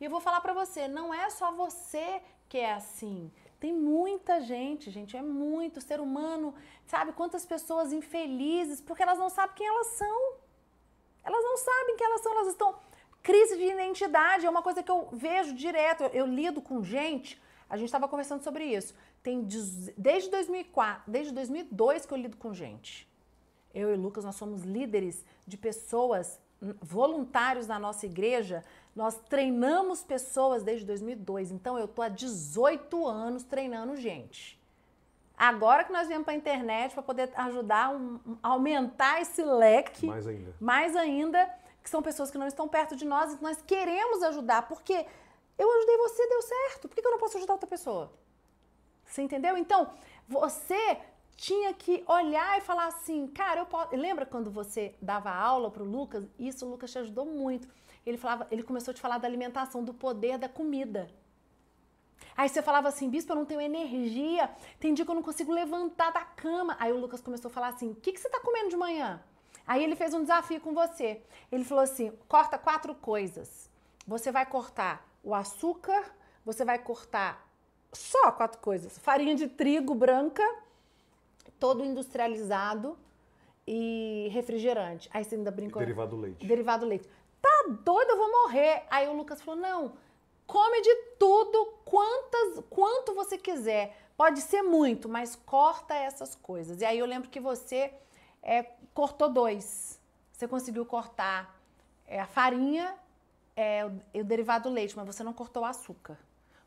E eu vou falar pra você, não é só você que é assim. Tem muita gente, gente, é muito. Ser humano, sabe quantas pessoas infelizes porque elas não sabem quem elas são. Elas não sabem quem elas são, elas estão. Crise de identidade é uma coisa que eu vejo direto. Eu, eu lido com gente, a gente estava conversando sobre isso. Tem desde 2004, desde 2002 que eu lido com gente. Eu e Lucas, nós somos líderes de pessoas hum, voluntários na nossa igreja. Nós treinamos pessoas desde 2002. Então eu tô há 18 anos treinando gente. Agora que nós viemos para a internet para poder ajudar um- um- aumentar esse leque Mais ainda. mais ainda, que são pessoas que não estão perto de nós e nós queremos ajudar, porque eu ajudei você, deu certo. Por que eu não posso ajudar outra pessoa? Você entendeu? Então, você tinha que olhar e falar assim, cara, eu posso. Lembra quando você dava aula pro Lucas? Isso o Lucas te ajudou muito. Ele falava, ele começou a te falar da alimentação, do poder da comida. Aí você falava assim, bispo, eu não tenho energia, tem dia que eu não consigo levantar da cama. Aí o Lucas começou a falar assim, o que, que você tá comendo de manhã? Aí ele fez um desafio com você. Ele falou assim, corta quatro coisas. Você vai cortar o açúcar, você vai cortar só quatro coisas. Farinha de trigo branca, todo industrializado e refrigerante. Aí você ainda brincou. Derivado do leite. Derivado do leite. Tá doido, eu vou morrer. Aí o Lucas falou: não, come de tudo, quantas, quanto você quiser. Pode ser muito, mas corta essas coisas. E aí eu lembro que você é, cortou dois. Você conseguiu cortar é, a farinha é, o, o derivado do leite, mas você não cortou o açúcar.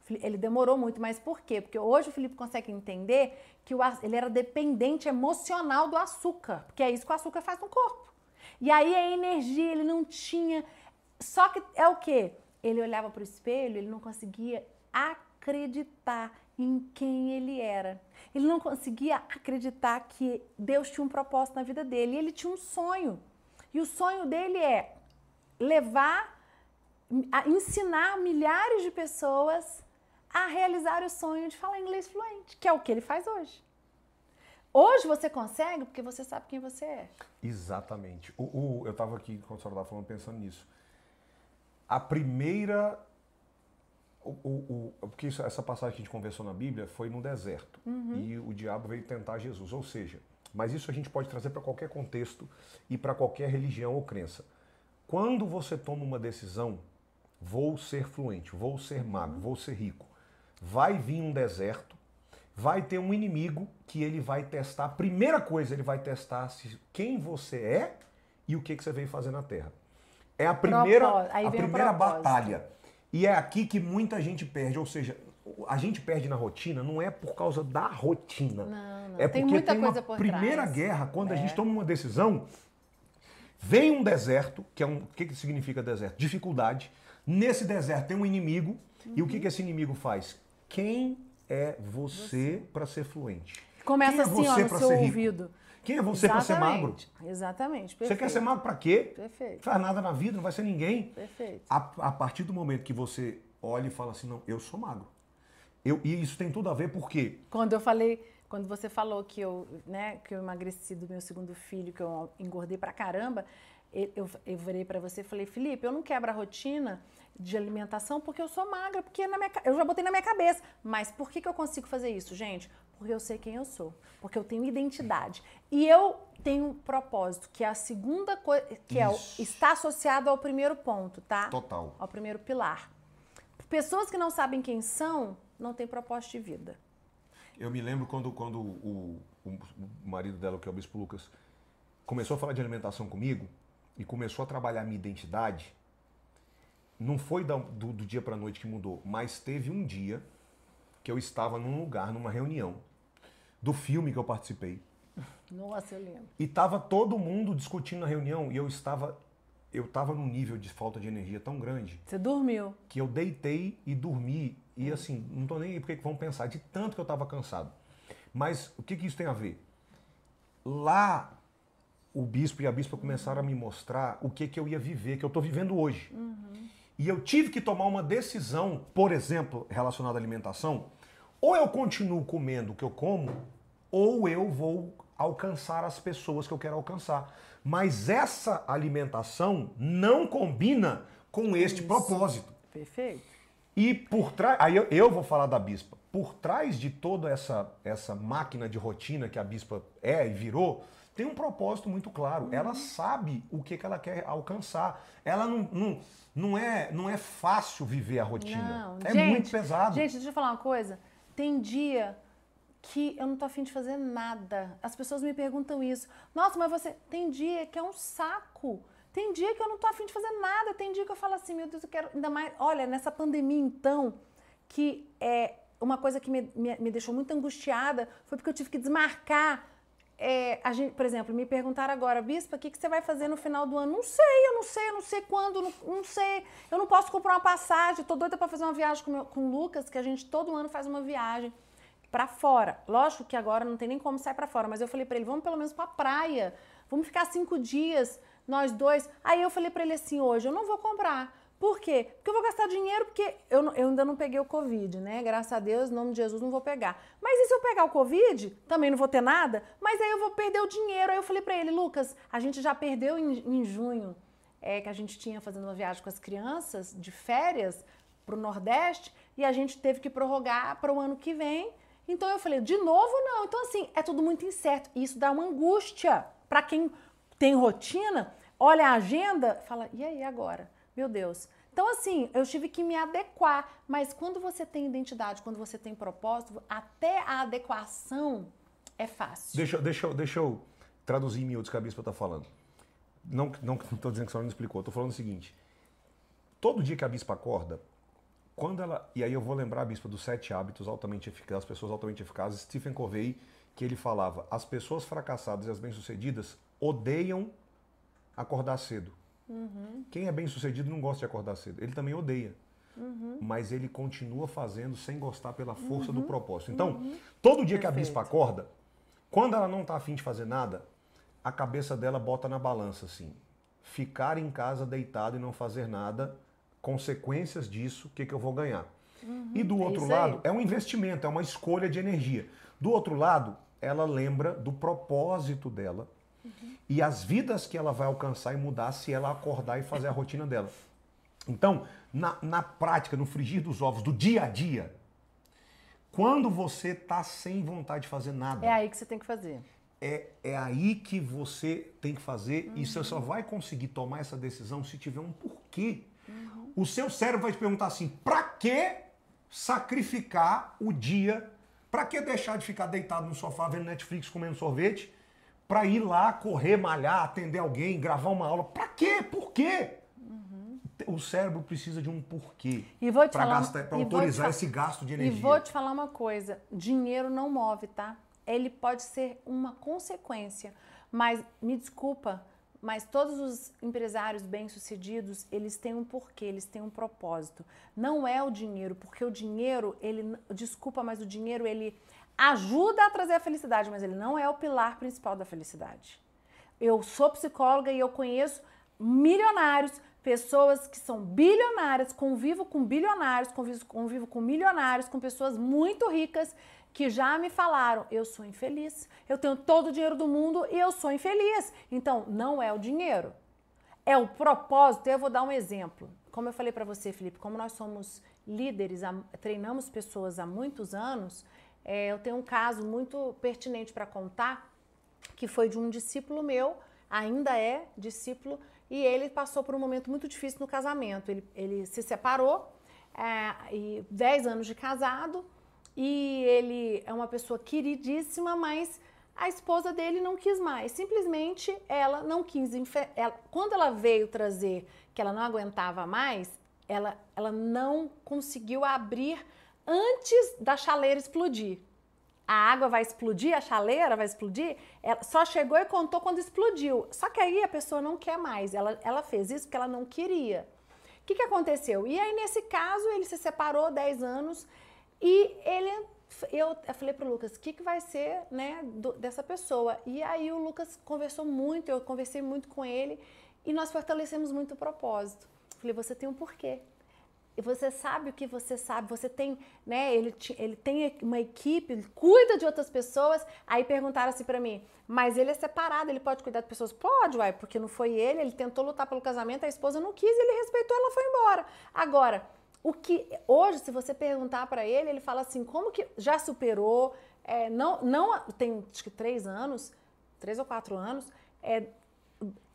Ele demorou muito, mas por quê? Porque hoje o Felipe consegue entender que o, ele era dependente emocional do açúcar, porque é isso que o açúcar faz no corpo. E aí a energia, ele não tinha. Só que é o quê? Ele olhava para o espelho, ele não conseguia acreditar em quem ele era. Ele não conseguia acreditar que Deus tinha um propósito na vida dele. Ele tinha um sonho. E o sonho dele é levar, ensinar milhares de pessoas a realizar o sonho de falar inglês fluente, que é o que ele faz hoje. Hoje você consegue porque você sabe quem você é. Exatamente. O, o- eu estava aqui, quando a senhora estava falando, pensando nisso. A primeira. O, o, o- porque isso- essa passagem que a gente conversou na Bíblia foi no deserto. E o diabo veio tentar Jesus. Ou seja, mas isso a gente pode trazer para qualquer contexto e para qualquer religião ou crença. Quando você toma uma decisão, vou ser fluente, vou ser magro, vou ser rico, vai vir um deserto, vai ter um inimigo que ele vai testar. A primeira coisa, ele vai testar se, quem você é e o que, que você veio fazer na Terra. É a primeira, a primeira batalha. E é aqui que muita gente perde, ou seja, a gente perde na rotina não é por causa da rotina. Não, não. É Tem porque muita tem coisa uma por primeira trás. guerra, quando a É. gente toma uma decisão, vem um deserto, que é um. O que, que significa deserto? Dificuldade. Nesse deserto tem um inimigo, e o que, que esse inimigo faz? Quem é você para ser fluente? Começa é assim, ó, você no seu rico? ouvido. Quem é você para ser magro? Exatamente. Exatamente. Você Perfeito. quer ser magro para quê? Perfeito. Não faz nada na vida, não vai ser ninguém. Perfeito. A, a partir do momento que você olha e fala assim, não, eu sou magro. Eu, e isso tem tudo a ver porque Quando eu falei, quando você falou que eu, né, que eu emagreci do meu segundo filho, que eu engordei pra caramba, eu, eu, virei pra você e falei, Felipe, eu não quebro a rotina de alimentação porque eu sou magra, porque na minha, eu já botei na minha cabeça. Mas por que, que eu consigo fazer isso, gente? Porque eu sei quem eu sou, porque eu tenho identidade. E eu tenho um propósito, que é a segunda coisa, que é o, Isso. está associado ao primeiro ponto, tá? total. Ao primeiro pilar. Pessoas que não sabem quem são, não têm propósito de vida. Eu me lembro quando, quando o, o- o marido dela, que é o Bispo Lucas, começou a falar de alimentação comigo e começou a trabalhar a minha identidade. Não foi do, do dia para noite que mudou, mas teve um dia que eu estava num lugar, numa reunião do filme que eu participei. Nossa, eu lembro. E tava todo mundo discutindo na reunião e eu estava eu estava num nível de falta de energia tão grande Você dormiu. que eu deitei e dormi. E assim, não tô nem aí porque que vão pensar, de tanto que eu estava cansado. Mas o que, que isso tem a ver? Lá, o bispo e a bispa começaram a me mostrar o que, que eu ia viver, que eu estou vivendo hoje. E eu tive que tomar uma decisão, por exemplo, relacionada à alimentação. Ou eu continuo comendo o que eu como, ou eu vou alcançar as pessoas que eu quero alcançar. Mas essa alimentação não combina com este propósito. Perfeito. E por trás, aí eu, eu vou falar da bispa. Por trás de toda essa, essa máquina de rotina que a bispa é e virou, tem um propósito muito claro. Ela sabe o que, que ela quer alcançar. Ela não, não, não, é, não é fácil viver a rotina. Não, é gente, muito pesado. Gente, deixa eu falar uma coisa. Tem dia que eu não tô afim de fazer nada. As pessoas me perguntam isso. Nossa, mas você. Tem dia que é um saco. Tem dia que eu não tô afim de fazer nada. Tem dia que eu falo assim, meu Deus, eu quero. Ainda mais. Olha, nessa pandemia, então, que é uma coisa que me, me, me deixou muito angustiada foi porque eu tive que desmarcar. É, a gente, por exemplo, me perguntaram agora, Bispa, o que, que você vai fazer no final do ano? Não sei, eu não sei, eu não sei quando, não, não sei. Eu não posso comprar uma passagem, tô doida para fazer uma viagem com, meu, com o Lucas, que a gente todo ano faz uma viagem para fora. Lógico que agora não tem nem como sair para fora, mas eu falei para ele, vamos pelo menos para praia, vamos ficar cinco dias, nós dois. Aí eu falei para ele assim, hoje, eu não vou comprar. Por quê? Porque eu vou gastar dinheiro, porque eu, eu ainda não peguei o Covid, né? Graças a Deus, em nome de Jesus, não vou pegar. Mas e se eu pegar o Covid? Também não vou ter nada, mas aí eu vou perder o dinheiro. Aí eu falei pra ele, Lucas, a gente já perdeu em, em junho, é, que a gente tinha fazendo uma viagem com as crianças de férias pro Nordeste, e a gente teve que prorrogar para o ano que vem. Então eu falei, de novo não. Então assim, é tudo muito incerto. E isso dá uma angústia para quem tem rotina, olha a agenda, fala, e aí agora? Meu Deus. Então, assim, eu tive que me adequar. Mas quando você tem identidade, quando você tem propósito, até a adequação é fácil. Deixa, deixa, deixa eu traduzir em miúdos que a bispa está falando. Não estou não, tô dizendo que a senhora não explicou, estou falando o seguinte. Todo dia que a bispa acorda, quando ela. E aí eu vou lembrar a bispa dos sete hábitos altamente eficazes, pessoas altamente eficazes, Stephen Covey, que ele falava: as pessoas fracassadas e as bem-sucedidas odeiam acordar cedo. Quem é bem-sucedido não gosta de acordar cedo. Ele também odeia. Mas ele continua fazendo sem gostar pela força do propósito. Então, todo dia que a bispa acorda, quando ela não está afim de fazer nada, a cabeça dela bota na balança assim. Ficar em casa deitado e não fazer nada, consequências disso, o que, que eu vou ganhar? E do é outro aí. lado, é um investimento, é uma escolha de energia. Do outro lado, ela lembra do propósito dela e as vidas que ela vai alcançar e mudar se ela acordar e fazer a rotina dela. Então, na, na prática, no frigir dos ovos do dia a dia, quando você está sem vontade de fazer nada, É aí que você tem que fazer. é, é aí que você tem que fazer e você só vai conseguir tomar essa decisão se tiver um porquê. O seu cérebro vai te perguntar assim: pra que sacrificar o dia? Pra que deixar de ficar deitado no sofá vendo Netflix comendo sorvete? Pra ir lá correr, malhar, atender alguém, gravar uma aula? Pra quê? Por quê? o cérebro precisa de um porquê E vou te para para e autorizar esse gasto de E energia. vou te falar uma coisa: dinheiro não move, tá? Ele pode ser uma consequência, mas me desculpa, mas todos os empresários bem-sucedidos, eles têm um porquê, eles têm um propósito. Não é o dinheiro, porque o dinheiro, ele, desculpa, mas o dinheiro ele ajuda a trazer a felicidade, mas ele não é o pilar principal da felicidade. Eu sou psicóloga e eu conheço milionários, pessoas que são bilionárias, convivo com bilionários, convivo, convivo com milionários, com pessoas muito ricas que já me falaram: eu sou infeliz, eu tenho todo o dinheiro do mundo e eu sou infeliz. Então, não é o dinheiro, é o propósito. Eu vou dar um exemplo. Como eu falei para você, Felipe, como nós somos líderes, treinamos pessoas há muitos anos, é, eu tenho um caso muito pertinente para contar que foi de um discípulo meu, ainda é discípulo, e ele passou por um momento muito difícil no casamento. Ele, ele se separou, é, e 10 anos de casado, e ele é uma pessoa queridíssima, mas a esposa dele não quis mais. Simplesmente ela não quis. ela- quando ela veio trazer que ela não aguentava mais, ela, ela não conseguiu abrir antes da chaleira explodir a água vai explodir, a chaleira vai explodir, ela só chegou e contou quando explodiu. Só que aí a pessoa não quer mais, ela, ela fez isso porque ela não queria. O que, que aconteceu? E aí, nesse caso, ele se separou 10 anos e ele. Eu, eu falei pro Lucas, o que, que vai ser né, do- dessa pessoa? E aí o Lucas conversou muito, eu conversei muito com ele e nós fortalecemos muito o propósito. Falei, você tem um porquê. E você sabe o que você sabe, você tem, né, ele, ele tem uma equipe, ele cuida de outras pessoas. Aí perguntaram assim pra mim, mas ele é separado, ele pode cuidar de pessoas? Pode, uai, porque não foi ele, ele tentou lutar pelo casamento, a esposa não quis, ele respeitou, ela foi embora. Agora, o que hoje, se você perguntar pra ele, ele fala assim, como que já superou, é, não, não, tem acho que três anos, três ou quatro anos, é,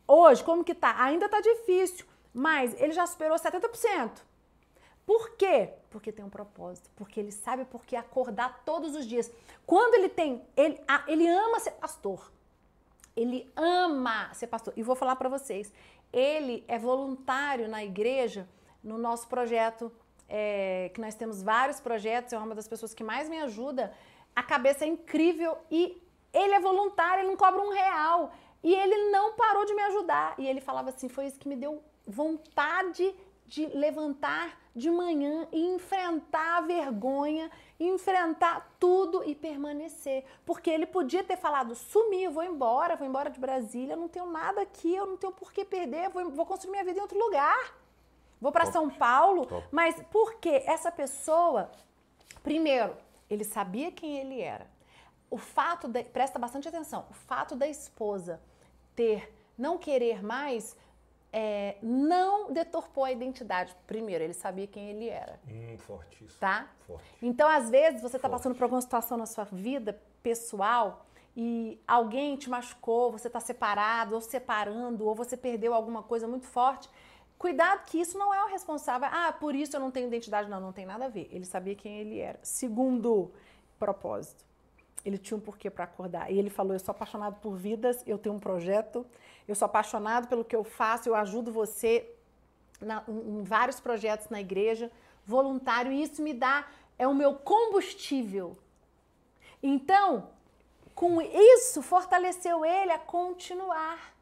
hoje, como que tá? Ainda tá difícil, mas ele já superou 70%. Por quê? Porque tem um propósito, porque ele sabe por que acordar todos os dias. Quando ele tem, ele, ele ama ser pastor. Ele ama ser pastor. E vou falar para vocês, ele é voluntário na igreja, no nosso projeto, é, que nós temos vários projetos, é uma das pessoas que mais me ajuda. A cabeça é incrível e ele é voluntário, ele não cobra um real. E ele não parou de me ajudar. E ele falava assim: foi isso que me deu vontade de levantar de manhã e enfrentar a vergonha, enfrentar tudo e permanecer. Porque ele podia ter falado: sumi, vou embora, vou embora de Brasília, não tenho nada aqui, eu não tenho por que perder, vou, vou construir minha vida em outro lugar. Vou para. São Paulo. Top. Mas por que essa pessoa, primeiro, ele sabia quem ele era. O fato, de, presta bastante atenção, o fato da esposa ter, não querer mais, é, não deturpou a identidade. Primeiro, ele sabia quem ele era, Hum, forte isso. tá? Forte. Então, às vezes, você está passando por alguma situação na sua vida pessoal e alguém te machucou, você está separado, ou separando, ou você perdeu alguma coisa muito forte. Cuidado que isso não é o responsável. Ah, por isso eu não tenho identidade. Não, não tem nada a ver. Ele sabia quem ele era. Segundo propósito. Ele tinha um porquê para acordar. E ele falou: Eu sou apaixonado por vidas, eu tenho um projeto, eu sou apaixonado pelo que eu faço, eu ajudo você na- em vários projetos na igreja, voluntário, e isso me dá, é o meu combustível. Então, com isso, fortaleceu ele a continuar,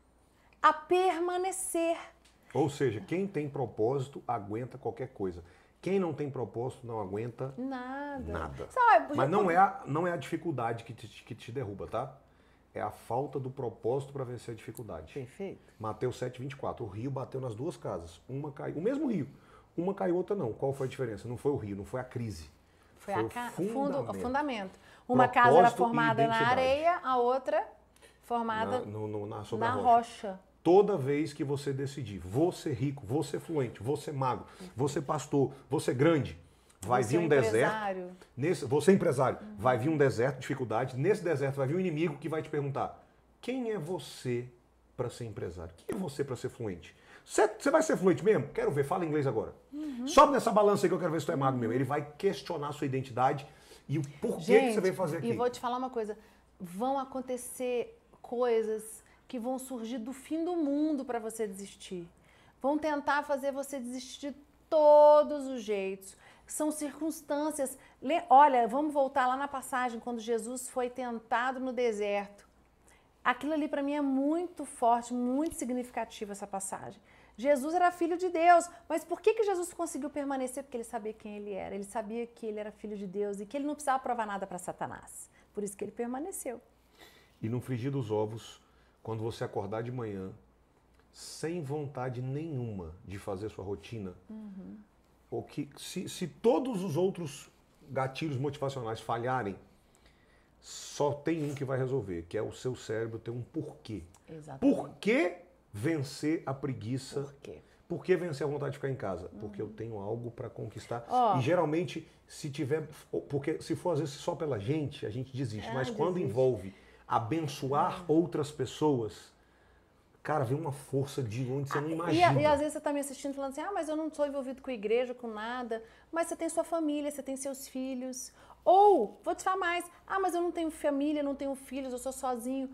a permanecer. Ou seja, quem tem propósito aguenta qualquer coisa. Quem não tem propósito não aguenta Nada. nada. Sabe, Mas não é, a, não é a dificuldade que te, que te derruba, tá? É a falta do propósito para vencer a dificuldade. Perfeito. Mateus 7,24. O rio bateu nas duas casas. Uma caiu. O mesmo rio. Uma caiu, outra não. Qual foi a diferença? Não foi o rio, não foi a crise. Foi, Foi a o ca- fundamento. fundo, o fundamento. Uma casa era Propósito formada na areia, a outra formada Na, no, no- na, na rocha. rocha. Toda vez que você decidir, ser rico, ser fluente, ser mago, ser pastor, ser grande, vai Você vir é um deserto. empresário. Nesse, você é empresário, vai vir um deserto, dificuldade. Nesse deserto vai vir um inimigo que vai te perguntar: quem é você para ser empresário? Quem é você para ser fluente? Você, você vai ser fluente mesmo? Quero ver, fala inglês agora. Uhum. Sobe nessa balança aí que eu quero ver se tu é mago mesmo. Ele vai questionar a sua identidade e o porquê que você veio fazer aqui. E vou te falar uma coisa: vão acontecer coisas que vão surgir do fim do mundo para você desistir. vão tentar fazer você desistir de todos os jeitos. São circunstâncias. Olha, vamos voltar lá na passagem quando Jesus foi tentado no deserto. Aquilo ali para mim é muito forte, muito significativo essa passagem. Jesus era filho de Deus, mas por que, que Jesus conseguiu permanecer? Porque ele sabia quem ele era, ele sabia que ele era filho de Deus e que ele não precisava provar nada para Satanás. Por isso que ele permaneceu. E no frigir dos ovos, quando você acordar de manhã, sem vontade nenhuma de fazer sua rotina, uhum. ou que se, se todos os outros gatilhos motivacionais falharem, só tem um que vai resolver, que é o seu cérebro ter um porquê. Exatamente. Por que vencer a preguiça? Por quê? Por que vencer a vontade de ficar em casa? Uhum. Porque eu tenho algo para conquistar. Oh. E geralmente, se tiver. Porque se for às vezes só pela gente, a gente desiste. Ah, Mas quando desiste. envolve abençoar outras pessoas, cara, vem uma força de onde você não imagina. E, e, às vezes você está me assistindo falando assim, ah, mas eu não sou envolvido com igreja, com nada. Mas você tem sua família, você tem seus filhos. Ou, vou te falar mais, ah, mas eu não tenho família, não tenho filhos, eu sou sozinho.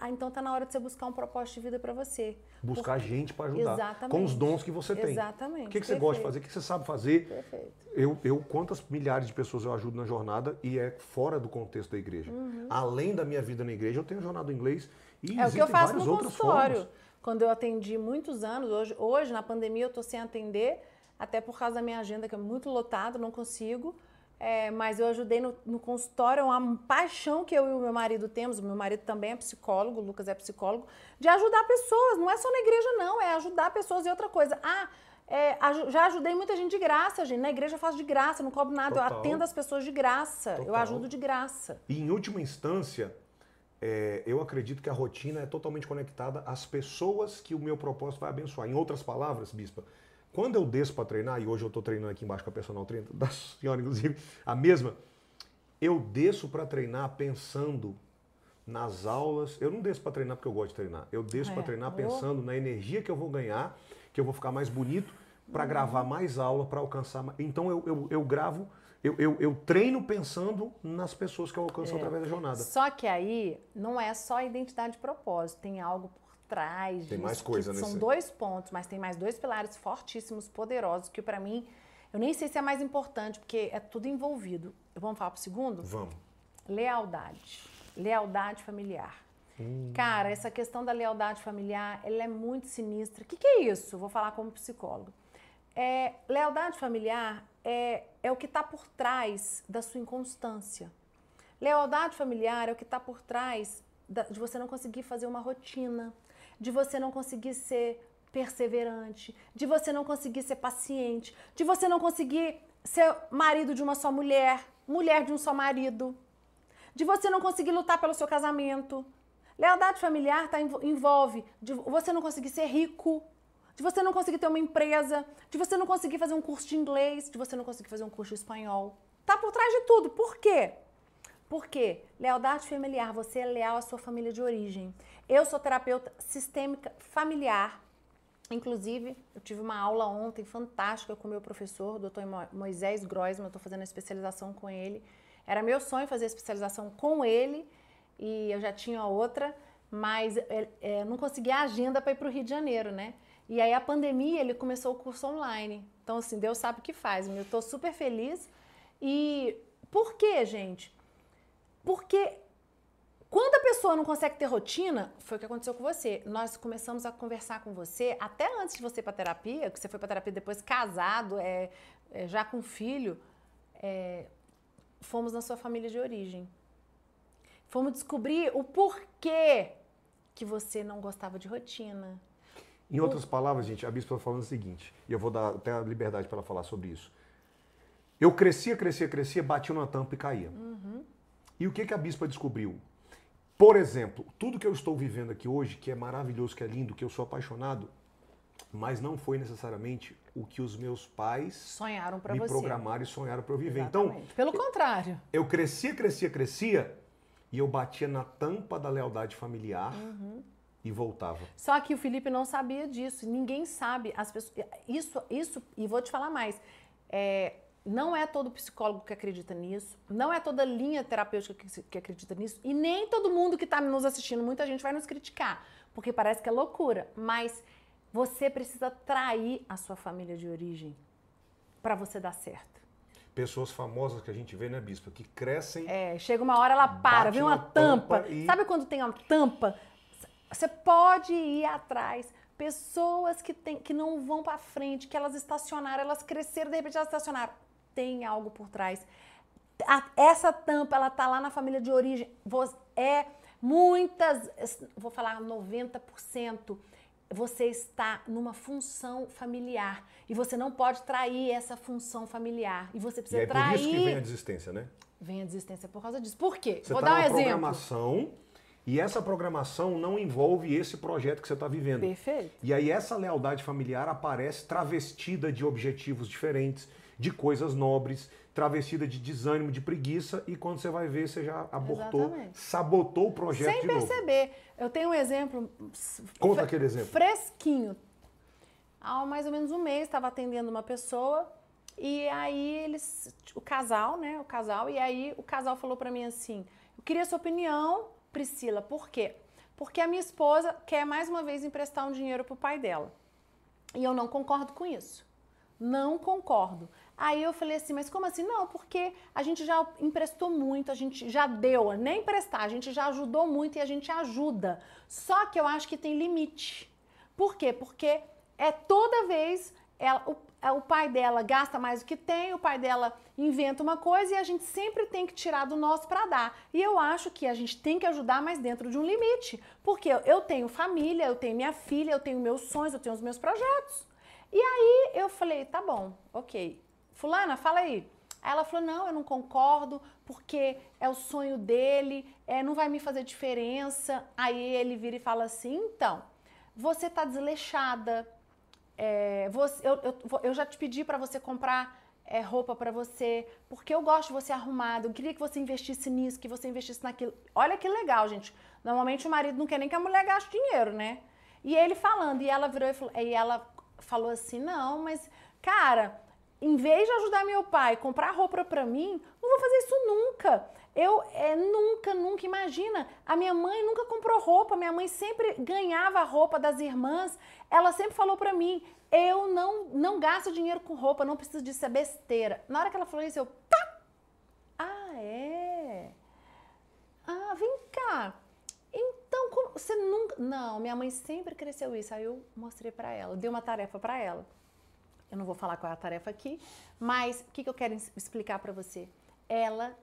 Ah, então tá na hora de você buscar um propósito de vida para você. Buscar Porque... gente para ajudar. Exatamente. Com os dons que você tem. Exatamente. O que, que você gosta de fazer, o que você sabe fazer. Perfeito. Eu, eu, quantas milhares de pessoas eu ajudo na jornada e é fora do contexto da igreja. Uhum. Além da minha vida na igreja, eu tenho jornada em inglês e É o que eu faço no consultório. Formas. Quando eu atendi muitos anos, hoje, hoje na pandemia eu tô sem atender, até por causa da minha agenda que é muito lotada, não consigo. É, mas eu ajudei no, no, consultório, é uma paixão que eu e o meu marido temos, o meu marido também é psicólogo, o Lucas é psicólogo, de ajudar pessoas, não é só na igreja não, é ajudar pessoas e outra coisa. Ah, é, já ajudei muita gente de graça, gente, na igreja eu faço de graça, não cobro nada, Total. eu atendo as pessoas de graça, Total. eu ajudo de graça. E em última instância, é, eu acredito que a rotina é totalmente conectada às pessoas que o meu propósito vai abençoar. Em outras palavras, Bispa, quando eu desço para treinar, e hoje eu estou treinando aqui embaixo com a personal trainer da senhora, inclusive, a mesma, eu desço para treinar pensando nas aulas. Eu não desço para treinar porque eu gosto de treinar. Eu desço é. para treinar pensando na energia que eu vou ganhar, que eu vou ficar mais bonito para uhum. gravar mais aula, para alcançar mais. Então eu, eu, eu gravo, eu, eu, eu, treino pensando nas pessoas que eu alcanço é. através da jornada. Só que aí não é só identidade de propósito, tem algo por trás tem mais coisa nesse... são dois pontos, mas tem mais dois pilares fortíssimos, poderosos, que para mim, eu nem sei se é mais importante, porque é tudo envolvido. Vamos falar pro segundo? Vamos. Lealdade. Lealdade familiar. Hum. Cara, essa questão da lealdade familiar, ela é muito sinistra. O que, que é isso? Vou falar como psicólogo. É, lealdade familiar é, é o que está por trás da sua inconstância. Lealdade familiar é o que está por trás da, de você não conseguir fazer uma rotina, de você não conseguir ser perseverante, de você não conseguir ser paciente, de você não conseguir ser marido de uma só mulher, mulher de um só marido, de você não conseguir lutar pelo seu casamento. Lealdade familiar tá, envolve de você não conseguir ser rico, de você não conseguir ter uma empresa, de você não conseguir fazer um curso de inglês, de você não conseguir fazer um curso de espanhol. Tá por trás de tudo. Por quê? Porque lealdade familiar, você é leal à sua família de origem. Eu sou terapeuta sistêmica familiar. Inclusive, eu tive uma aula ontem fantástica com o meu professor, o doutor Moisés Groisman, eu estou fazendo a especialização com ele. Era meu sonho fazer a especialização com ele e eu já tinha outra, mas é, é, não conseguia a agenda para ir para o Rio de Janeiro, né? E aí a pandemia, ele começou o curso online. Então, assim, Deus sabe o que faz. Eu estou super feliz. E por quê, gente? Porque quando a pessoa não consegue ter rotina, foi o que aconteceu com você. Nós começamos a conversar com você até antes de você ir para terapia, que você foi para terapia depois casado, é, é, já com filho. É, fomos na sua família de origem. Fomos descobrir o porquê que você não gostava de rotina. Em outras palavras, gente, a bispa está falando o seguinte, e eu vou dar até a liberdade para ela falar sobre isso. Eu crescia, crescia, crescia, batia na tampa e caía. Uhum. E o que, que a bispa descobriu? Por exemplo, tudo que eu estou vivendo aqui hoje, que é maravilhoso, que é lindo, que eu sou apaixonado, mas não foi necessariamente o que os meus pais sonharam para me você. programaram e sonharam para eu viver. Exatamente. Então, pelo contrário, eu crescia, crescia, crescia e eu batia na tampa da lealdade familiar uhum. e voltava. Só que o Felipe não sabia disso. Ninguém sabe. As pessoas, isso, isso. E vou te falar mais. É, não é todo psicólogo que acredita nisso, não é toda linha terapêutica que, que acredita nisso, e nem todo mundo que está nos assistindo, muita gente vai nos criticar, porque parece que é loucura. Mas Você precisa trair a sua família de origem para você dar certo. Pessoas famosas que a gente vê, né, Bispa? Que crescem. É, chega uma hora ela para, vem uma tampa. tampa e- Sabe quando tem uma tampa? Você pode ir atrás. Pessoas que, tem, que não vão para frente, que elas estacionaram, elas cresceram, de repente elas estacionaram. Tem algo por trás. Essa tampa, ela tá lá na família de origem. É muitas, vou falar 90%, você está numa função familiar. E você não pode trair essa função familiar. E você E precisa é por trair. isso que vem a desistência, né? Vem a desistência por causa disso. Por quê? Você Vou está dar um exemplo. programação e essa programação não envolve esse projeto que você está vivendo. Perfeito. E aí essa lealdade familiar aparece travestida de objetivos diferentes, de coisas nobres, travestida de desânimo, de preguiça, e quando você vai ver, você já abortou, Exatamente. sabotou o projeto Sem de novo. perceber. Eu tenho um exemplo. Conta aquele exemplo. Fresquinho. Há mais ou menos um mês estava atendendo uma pessoa e aí eles, o casal, né, o casal, e aí o casal falou para mim assim: "Eu queria sua opinião, Priscila, por quê? Porque a minha esposa quer mais uma vez emprestar um dinheiro pro pai dela. E eu não concordo com isso. Não concordo. Aí eu falei assim, mas como assim? Não, porque a gente já emprestou muito, a gente já deu, nem emprestar, a gente já ajudou muito e a gente ajuda. Só que eu acho que tem limite. Por quê? Porque é toda vez ela, o, é, o pai dela gasta mais do que tem, o pai dela inventa uma coisa e a gente sempre tem que tirar do nosso para dar. E eu acho que a gente tem que ajudar, mas dentro de um limite. Porque eu tenho família, eu tenho minha filha, eu tenho meus sonhos, eu tenho os meus projetos. E aí eu falei, tá bom, ok. Fulana, fala aí. Aí ela falou, não, eu não concordo, porque é o sonho dele, é, não vai me fazer diferença. Aí ele vira e fala assim, então, você tá desleixada, é, você- eu, eu, eu já te pedi para você comprar é, roupa para você, porque eu gosto de você arrumado, eu queria que você investisse nisso, que você investisse naquilo. Olha que legal, gente. Normalmente o marido não quer nem que a mulher gaste dinheiro, né? E ele falando, e ela virou e falou, e ela falou assim: não, mas, cara, em vez de ajudar meu pai, comprar roupa pra mim, não vou fazer isso nunca. Eu é, nunca, nunca imagina. A minha mãe nunca comprou roupa, minha mãe sempre ganhava a roupa das irmãs. Ela sempre falou pra mim: eu não, não gasto dinheiro com roupa, não preciso disso, é besteira. Na hora que ela falou isso, eu. Tá! Ah, é? Ah, vem cá. Então, como- você nunca. Não, minha mãe sempre cresceu isso. Aí eu mostrei pra ela, dei uma tarefa pra ela. Eu não vou falar qual é a tarefa aqui, mas o que, que eu quero explicar pra você? Ela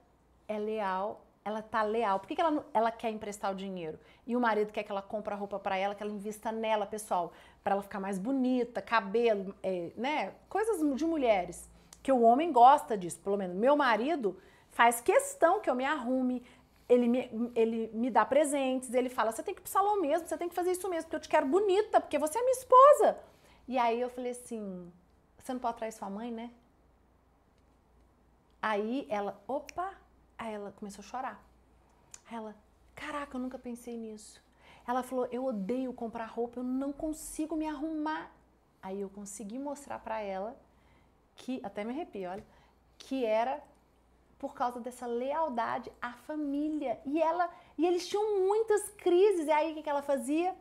é leal, ela tá leal. Por que, que ela, ela quer emprestar o dinheiro? E o marido quer que ela compre a roupa pra ela, que ela invista nela, pessoal, Pra ela ficar mais bonita, cabelo, é, né? Coisas de mulheres. Que o homem gosta disso, pelo menos. Meu marido faz questão que eu me arrume, ele me, ele me dá presentes, ele fala: você tem que ir pro salão mesmo, você tem que fazer isso mesmo, porque eu te quero bonita, porque você é minha esposa. E aí eu falei assim: você não pode trair sua mãe, né? Aí ela, opa! Aí ela começou a chorar. Aí ela, caraca, eu nunca pensei nisso. Ela falou, eu odeio comprar roupa, eu não consigo me arrumar. Aí eu consegui mostrar pra ela que, até me arrepio, olha, que era por causa dessa lealdade à família. E ela, e eles tinham muitas crises. E aí o que que ela fazia?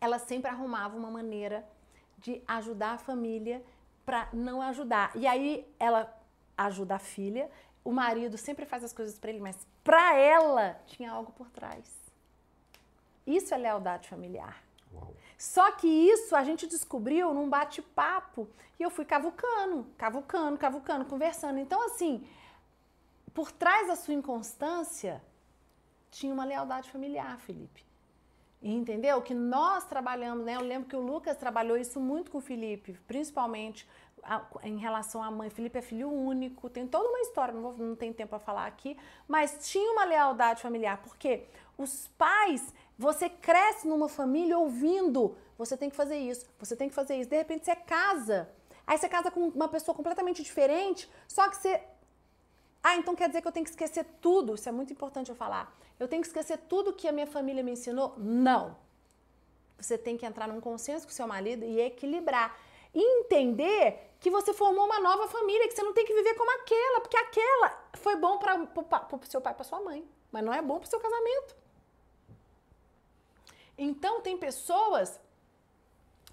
Ela sempre arrumava uma maneira de ajudar a família para não ajudar. E aí ela ajuda a filha, o marido sempre faz as coisas para ele, mas para ela tinha algo por trás. Isso é lealdade familiar. Uau. Só que isso a gente descobriu num bate-papo e eu fui cavucando, cavucando, cavucando, conversando. Então, assim, por trás da sua inconstância tinha uma lealdade familiar, Felipe. Entendeu? Que nós trabalhamos, né? Eu lembro que o Lucas trabalhou isso muito com o Felipe, principalmente em relação à mãe. Felipe é filho único, tem toda uma história, não, vou, não tem tempo para falar aqui, mas tinha uma lealdade familiar, porque os pais, você cresce numa família ouvindo, você tem que fazer isso, você tem que fazer isso. De repente você casa, aí você casa com uma pessoa completamente diferente, só que você ah, então quer dizer que eu tenho que esquecer tudo? Isso é muito importante eu falar. Eu tenho que esquecer tudo que a minha família me ensinou? Não. Você tem que entrar num consenso com seu marido e equilibrar. E entender que você formou uma nova família, que você não tem que viver como aquela, porque aquela foi bom para o seu pai para sua mãe, mas não é bom para o seu casamento. Então, tem pessoas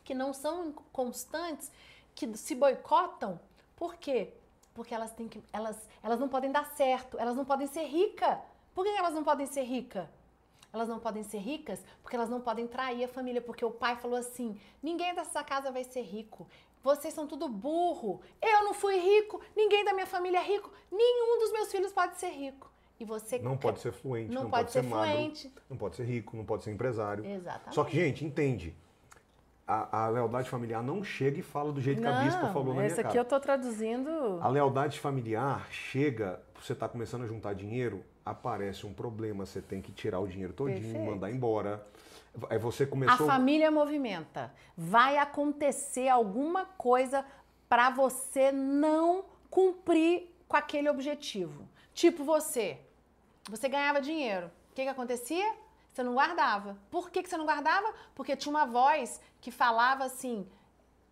que não são constantes, que se boicotam. Por quê? Porque elas têm que. Elas, elas não podem dar certo, elas não podem ser ricas. Por que elas não podem ser ricas? Elas não podem ser ricas porque elas não podem trair a família, porque o pai falou assim: ninguém dessa casa vai ser rico. Vocês são tudo burro. Eu não fui rico, ninguém da minha família é rico, nenhum dos meus filhos pode ser rico. E você Não pode ser fluente, não, não, pode, ser, magro, fluente. não pode ser rico, não pode ser empresário. Exatamente. Só que, gente, entende. A, a lealdade familiar não chega e fala do jeito que a bispa falou na minha esse cara. aqui eu tô traduzindo. A lealdade familiar chega, você está começando a juntar dinheiro, aparece um problema, você tem que tirar o dinheiro todinho, Perfeito. mandar embora. Aí você A começou. família movimenta. Vai acontecer alguma coisa para você não cumprir com aquele objetivo. Tipo você. Você ganhava dinheiro. O que, que acontecia? Você não guardava. Por que, que você não guardava? Porque tinha uma voz que falava assim: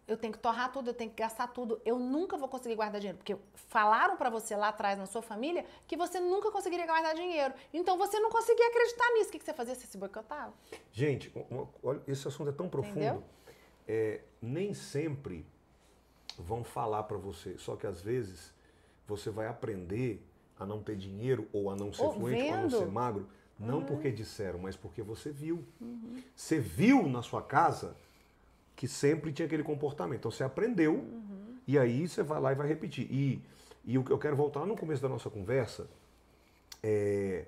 eu tenho que torrar tudo, eu tenho que gastar tudo, eu nunca vou conseguir guardar dinheiro. Porque falaram para você lá atrás na sua família que você nunca conseguiria guardar dinheiro. Então você não conseguia acreditar nisso. O que, você fazia? Você se boicotava. Gente, olha, esse assunto é tão profundo. É, nem sempre vão falar para você, só que às vezes você vai aprender a não ter dinheiro ou a não ser Ou fluente ou a não vendo. ser magro, não porque disseram, mas porque você viu. Uhum. Você viu na sua casa que sempre tinha aquele comportamento. Então você aprendeu Uhum. e aí você vai lá e vai repetir. E, e o que eu quero voltar no começo da nossa conversa é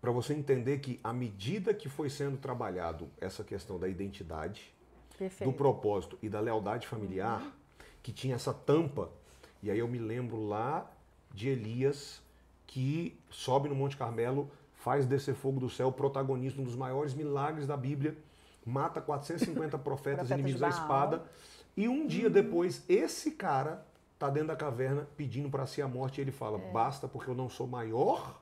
para você entender que à medida que foi sendo trabalhado essa questão da identidade, Perfeito. do propósito e da lealdade familiar, que tinha essa tampa, e aí eu me lembro lá de Elias que sobe no Monte Carmelo, faz descer fogo do céu, protagonista, um dos maiores milagres da Bíblia, mata 450 profetas Profetas inimigos da espada, e um dia depois esse cara tá dentro da caverna pedindo para si a morte e ele fala: É. "Basta porque eu não sou maior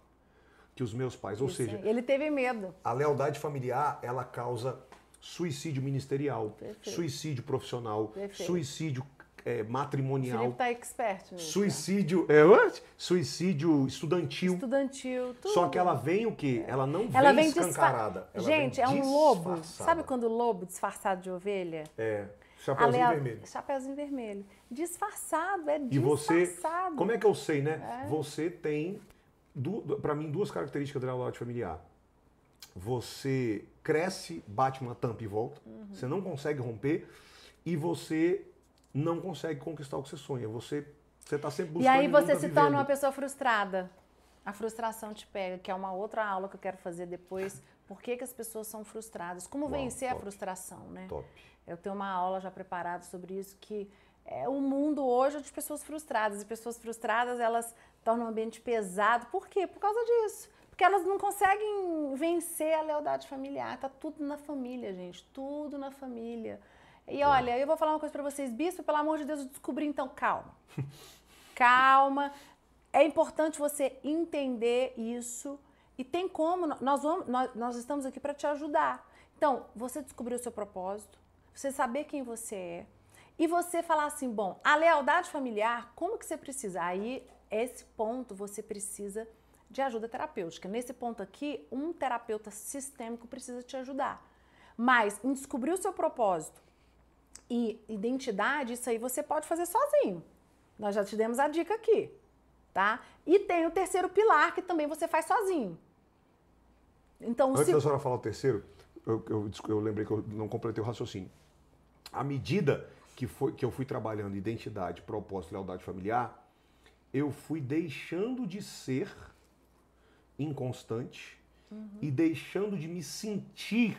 que os meus pais". Ou Isso seja, ele teve medo. a lealdade familiar, ela causa suicídio ministerial, Perfeito. suicídio profissional, Perfeito. suicídio é, matrimonial, Felipe tá expert nisso. suicídio, é, suicídio estudantil. Estudantil, tudo. Só que ela vem o quê? Ela não Ela vem vem escancarada. ela Gente, vem é um lobo. Sabe quando o lobo disfarçado de ovelha? É, A chapéuzinho lea- vermelho. Chapeuzinho vermelho. Disfarçado, é E você, disfarçado. como é que eu sei, né? É. Você tem, para mim, duas características da lealdade familiar. Você cresce, bate uma tampa e volta. Uhum. Você não consegue romper e você não consegue conquistar o que você sonha. Você você está sempre E buscando aí e nunca você se torna uma pessoa frustrada. A frustração te pega, que é uma outra aula que eu quero fazer depois. Por que, que as pessoas são frustradas? Como Uau, vencer a top. frustração, né? Top. Eu tenho uma aula já preparada sobre isso que é, o mundo hoje é de pessoas frustradas e pessoas frustradas elas tornam o ambiente pesado. Por quê? Por causa disso. Porque elas não conseguem vencer a lealdade familiar. Tá tudo na família, gente. Tudo na família. E olha, eu vou falar uma coisa pra vocês, bispo, pelo amor de Deus, eu descobri então, calma. calma. É importante você entender isso e tem como, nós, vamos, nós, nós estamos aqui para te ajudar. Então, você descobrir o seu propósito, você saber quem você é e você falar assim, bom, a lealdade familiar, como que você precisa? Aí, esse ponto, você precisa de ajuda terapêutica. Nesse ponto aqui, um terapeuta sistêmico precisa te ajudar. Mas em descobrir o seu propósito e identidade, isso aí você pode fazer sozinho. Nós já te demos a dica aqui, tá? E tem o terceiro pilar que também você faz sozinho. Então, Antes se... da senhora falar o terceiro, eu, eu, eu lembrei que eu não completei o raciocínio. À medida que, foi, que eu fui trabalhando identidade, propósito lealdade familiar, eu fui deixando de ser inconstante e deixando de me sentir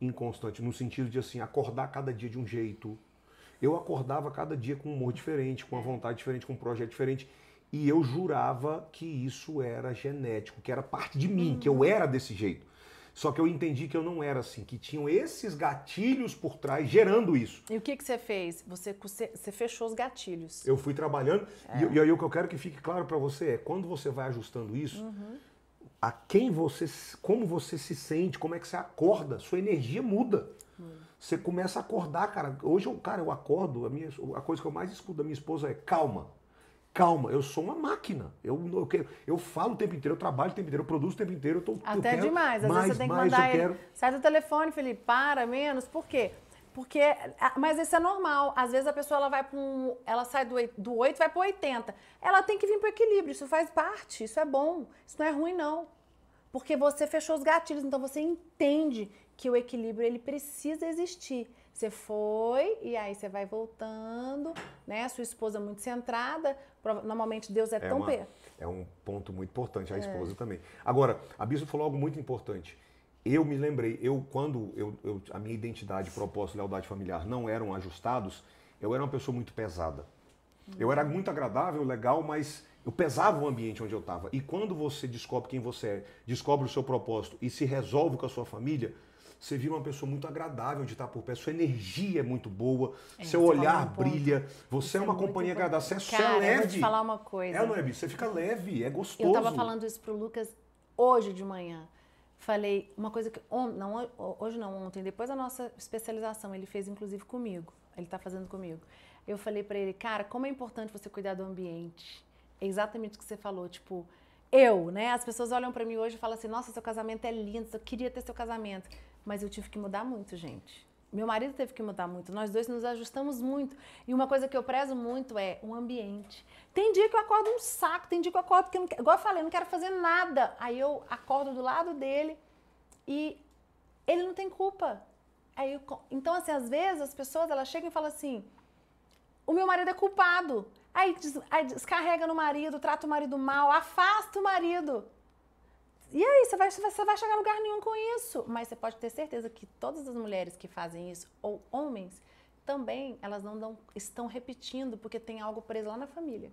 inconstante, no sentido de assim, acordar cada dia de um jeito. Eu acordava cada dia com um humor diferente, com uma vontade diferente, com um projeto diferente. E eu jurava que isso era genético, que era parte de mim, que eu era desse jeito. Só que eu entendi que eu não era assim, que tinham esses gatilhos por trás gerando isso. E o que, que você fez? Você, você fechou os gatilhos. Eu fui trabalhando, e, e aí o que eu quero que fique claro para você é, quando você vai ajustando isso, a quem você, como você se sente, como é que você acorda, sua energia muda. Você começa a acordar, cara. Hoje, eu, cara, eu acordo, a, minha, a coisa que eu mais escuto da minha esposa é calma. Calma, eu sou uma máquina. Eu, eu, quero- eu falo o tempo inteiro, eu trabalho o tempo inteiro, eu produzo o tempo inteiro. Eu tô, eu Até quero demais. Às mais, vezes você tem que mais, mandar eu ele. quero. Sai do telefone, Felipe, para, menos. Por quê? Porque. Mas isso é normal. Às vezes a pessoa ela vai para um. Ela sai do, do 8 e vai para 80. Ela tem que vir para o equilíbrio. Isso faz parte, isso é bom. Isso não é ruim, não. Porque você fechou os gatilhos, então você entende que o equilíbrio ele precisa existir. Você foi e aí você vai voltando, né? Sua esposa muito centrada. Normalmente Deus é, É, tão uma- per... é um ponto muito importante, É. a esposa também. Agora, a Bispo falou algo muito importante. Eu me lembrei, eu quando eu, eu- a minha identidade, propósito, lealdade familiar não eram ajustados, eu era uma pessoa muito pesada. Eu era muito agradável, legal, mas eu pesava o ambiente onde eu estava. E quando você descobre quem você é, descobre o seu propósito e se resolve com a sua família, você vira uma pessoa muito agradável de estar por perto. Sua energia é muito boa, seu você olhar brilha, você Isso é uma muito companhia importante. agradável, você é, você é Cara, leve. eu vou te falar uma coisa. É, não é? Você fica leve, é gostoso. Eu tava falando isso pro Lucas hoje de manhã. Falei uma coisa que. on- Não, ho- hoje não, ontem, depois da nossa especialização, ele fez inclusive comigo. Ele tá fazendo comigo. Eu falei pra ele, cara, como é importante você cuidar do ambiente. É exatamente o que você falou. Tipo, eu, né? As pessoas olham pra mim hoje e falam assim: nossa, seu casamento é lindo, eu queria ter seu casamento. Mas eu tive que mudar muito, gente. Meu marido teve que mudar muito, nós dois nos ajustamos muito. E uma coisa que eu prezo muito é o ambiente. Tem dia que eu acordo um saco, tem dia que eu acordo que eu não igual eu falei, não quero fazer nada. Aí eu acordo do lado dele e ele não tem culpa. Aí eu então, assim, às vezes as pessoas elas chegam e falam assim: o meu marido é culpado. Aí, des- aí descarrega no marido, trata o marido mal, afasta o marido. E aí, você vai, você vai chegar a lugar nenhum com isso. Mas você pode ter certeza que todas as mulheres que fazem isso, ou homens, também elas não dão, estão repetindo porque tem algo preso lá na família.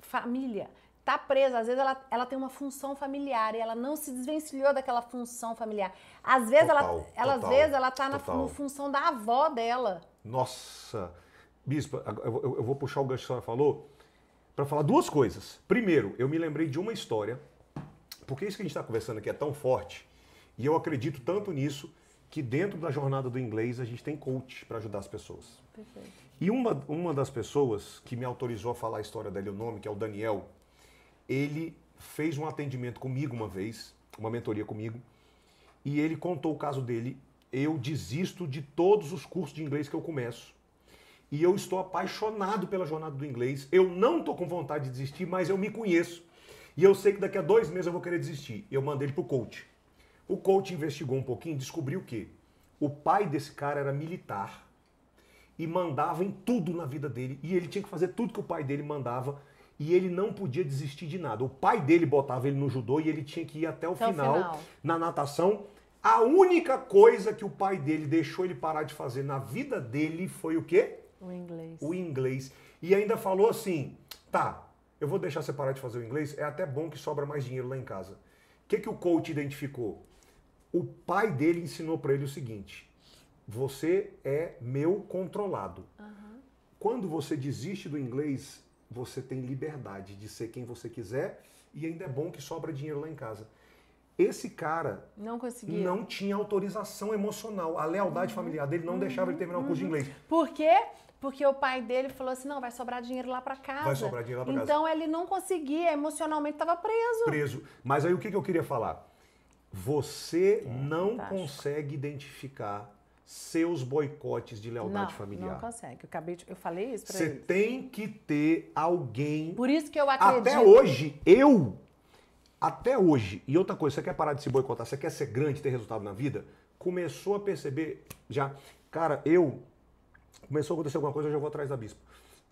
Família. Tá presa, às vezes ela, ela tem uma função familiar e ela não se desvencilhou daquela função familiar. Às vezes ela, Total, ela, às total, vezes ela tá na fu- função da avó dela. Nossa! Bispa, eu, eu- eu vou puxar o gancho que a senhora falou para falar duas coisas. Primeiro, eu me lembrei de uma história, porque isso que a gente está conversando aqui é tão forte, e eu acredito tanto nisso, que dentro da jornada do inglês a gente tem coach para ajudar as pessoas. Perfeito. E uma, uma das pessoas que me autorizou a falar a história dele, o nome, que é o Daniel, ele fez um atendimento comigo uma vez, uma mentoria comigo, e ele contou o caso dele. Eu desisto de todos os cursos de inglês que eu começo. E eu estou apaixonado pela jornada do inglês. Eu não estou com vontade de desistir, mas eu me conheço. E eu sei que daqui a dois meses eu vou querer desistir. Eu mandei ele pro coach. O coach investigou um pouquinho e descobriu que o pai desse cara era militar e mandava em tudo na vida dele. E ele tinha que fazer tudo que o pai dele mandava. E ele não podia desistir de nada. O pai dele botava ele no judô e ele tinha que ir até o, Até o final, final. na natação. A única coisa que o pai dele deixou ele parar de fazer na vida dele foi o quê? O inglês. O inglês. E ainda falou assim: tá, eu vou deixar você parar de fazer o inglês, é até bom que sobra mais dinheiro lá em casa. O que, que o coach identificou? O pai dele ensinou para ele o seguinte: você é meu controlado. Quando você desiste do inglês, você tem liberdade de ser quem você quiser e ainda é bom que sobra dinheiro lá em casa. Esse cara Não conseguia. não tinha autorização emocional. A lealdade familiar dele não deixava ele terminar o curso de inglês. Por quê? Porque o pai dele falou assim: não, vai sobrar dinheiro lá pra casa. Vai sobrar dinheiro lá pra casa. então ele não conseguia, emocionalmente estava preso. preso. Mas aí o que, que eu queria falar? Você não fantástico. consegue identificar seus boicotes de lealdade não, familiar. não consegue. Eu acabei de, eu falei isso pra Você tem que ter alguém. Por isso que eu acredito. Até hoje, eu. Até hoje. E outra coisa, você quer parar de se boicotar, você quer ser grande, ter resultado na vida? Começou a perceber já. Cara, eu. Começou a acontecer alguma coisa, eu já vou atrás da bispa.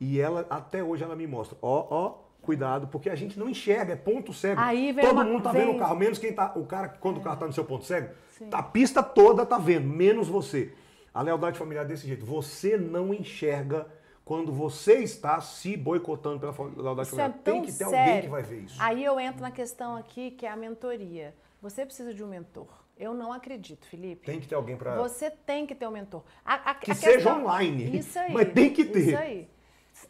E ela, até hoje, ela me mostra: ó, ó, cuidado, porque a gente não enxerga, é ponto cego. Todo uma- mundo tá vem- vendo o carro, menos quem tá. O cara, quando o carro tá no seu ponto cego, a pista toda tá vendo, menos você. A lealdade familiar é desse jeito. Você não enxerga quando você está se boicotando pela lealdade Isso é familiar. Tem tão que ter sério. alguém que vai ver isso. Aí eu entro na questão aqui que é a mentoria. Você precisa de um mentor. Eu não acredito, Felipe. Tem que ter alguém para. Você tem que ter um mentor. A- a- Que a seja questão- online, Isso aí. mas tem que ter. Isso aí.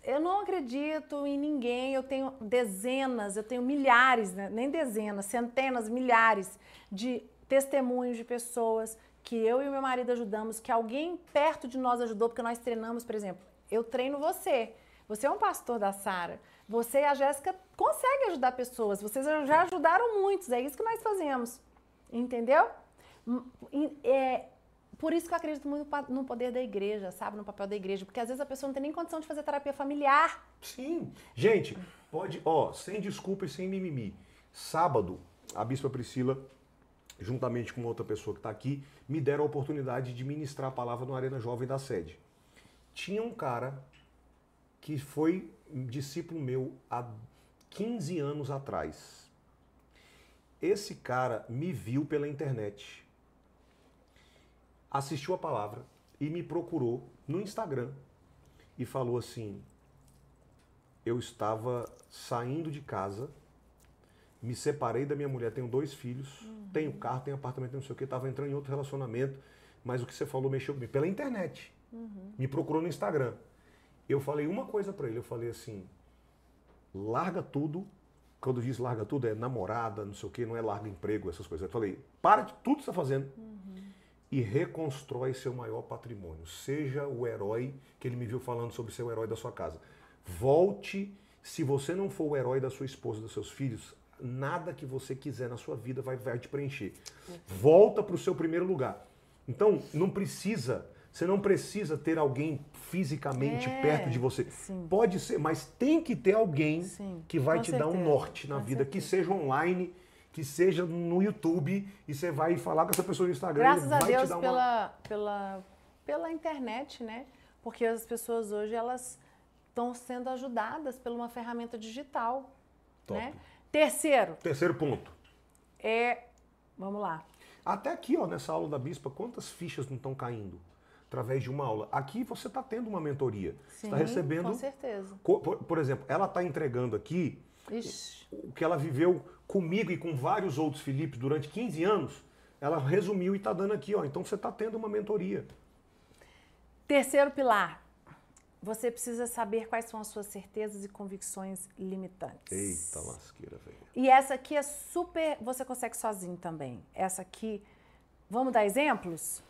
Eu não acredito em ninguém. Eu tenho dezenas, eu tenho milhares, né? nem dezenas, centenas, milhares de testemunhos de pessoas que eu e o meu marido ajudamos, que alguém perto de nós ajudou, porque nós treinamos, por exemplo. Eu treino você. Você é um pastor da Sara. Você e a Jéssica conseguem ajudar pessoas. Vocês já ajudaram muitos. É isso que nós fazemos. Entendeu? É, Por isso que eu acredito muito no poder da igreja, sabe? No papel da igreja. Porque às vezes a pessoa não tem nem condição de fazer terapia familiar. Sim. Gente, pode, ó, sem desculpa e sem mimimi. Sábado, a Bispa Priscila, juntamente com outra pessoa que está aqui, me deram a oportunidade de ministrar a palavra no Arena Jovem da sede. Tinha um cara que foi discípulo meu há 15 anos atrás. Esse cara me viu pela internet, assistiu a palavra e me procurou no Instagram e falou assim: eu estava saindo de casa, me separei da minha mulher, tenho dois filhos, tenho carro, tenho apartamento, não sei o que, estava entrando em outro relacionamento, mas o que você falou mexeu comigo. Pela internet. Me procurou no Instagram. Eu falei uma coisa para ele, eu falei assim, larga tudo, quando diz larga tudo, é namorada, não sei o que, não é larga emprego, essas coisas. Eu falei, para de tudo que você está fazendo e reconstrói seu maior patrimônio. Seja o herói que ele me viu falando sobre ser o herói da sua casa. Volte, se você não for o herói da sua esposa, dos seus filhos, nada que você quiser na sua vida vai, vai te preencher. Volta para o seu primeiro lugar. Então, não precisa, você não precisa ter alguém fisicamente É, perto de você. sim. Pode ser, mas tem que ter alguém Sim, que vai te dar um certeza, norte na vida, que certeza. seja online, que seja no YouTube, e você vai falar com essa pessoa no Instagram. Graças a Deus uma- pela, pela, pela internet, né? Porque as pessoas hoje, elas estão sendo ajudadas por uma ferramenta digital, Top. né? Terceiro, Terceiro ponto. é... Vamos lá. Até aqui, ó, nessa aula da Bispa, quantas fichas não estão caindo através de uma aula? Aqui você está tendo uma mentoria. Você está Sim, recebendo. Com certeza. Por, por exemplo, ela está entregando aqui Ixi, o que ela viveu comigo e com vários outros Filipes durante 15 anos. Ela resumiu e está dando aqui, ó. Então você está tendo uma mentoria. Terceiro pilar. Você precisa saber quais são as suas certezas e convicções limitantes. Eita lasqueira, velho. E essa aqui é super. Você consegue sozinho também. Essa aqui. Vamos dar exemplos?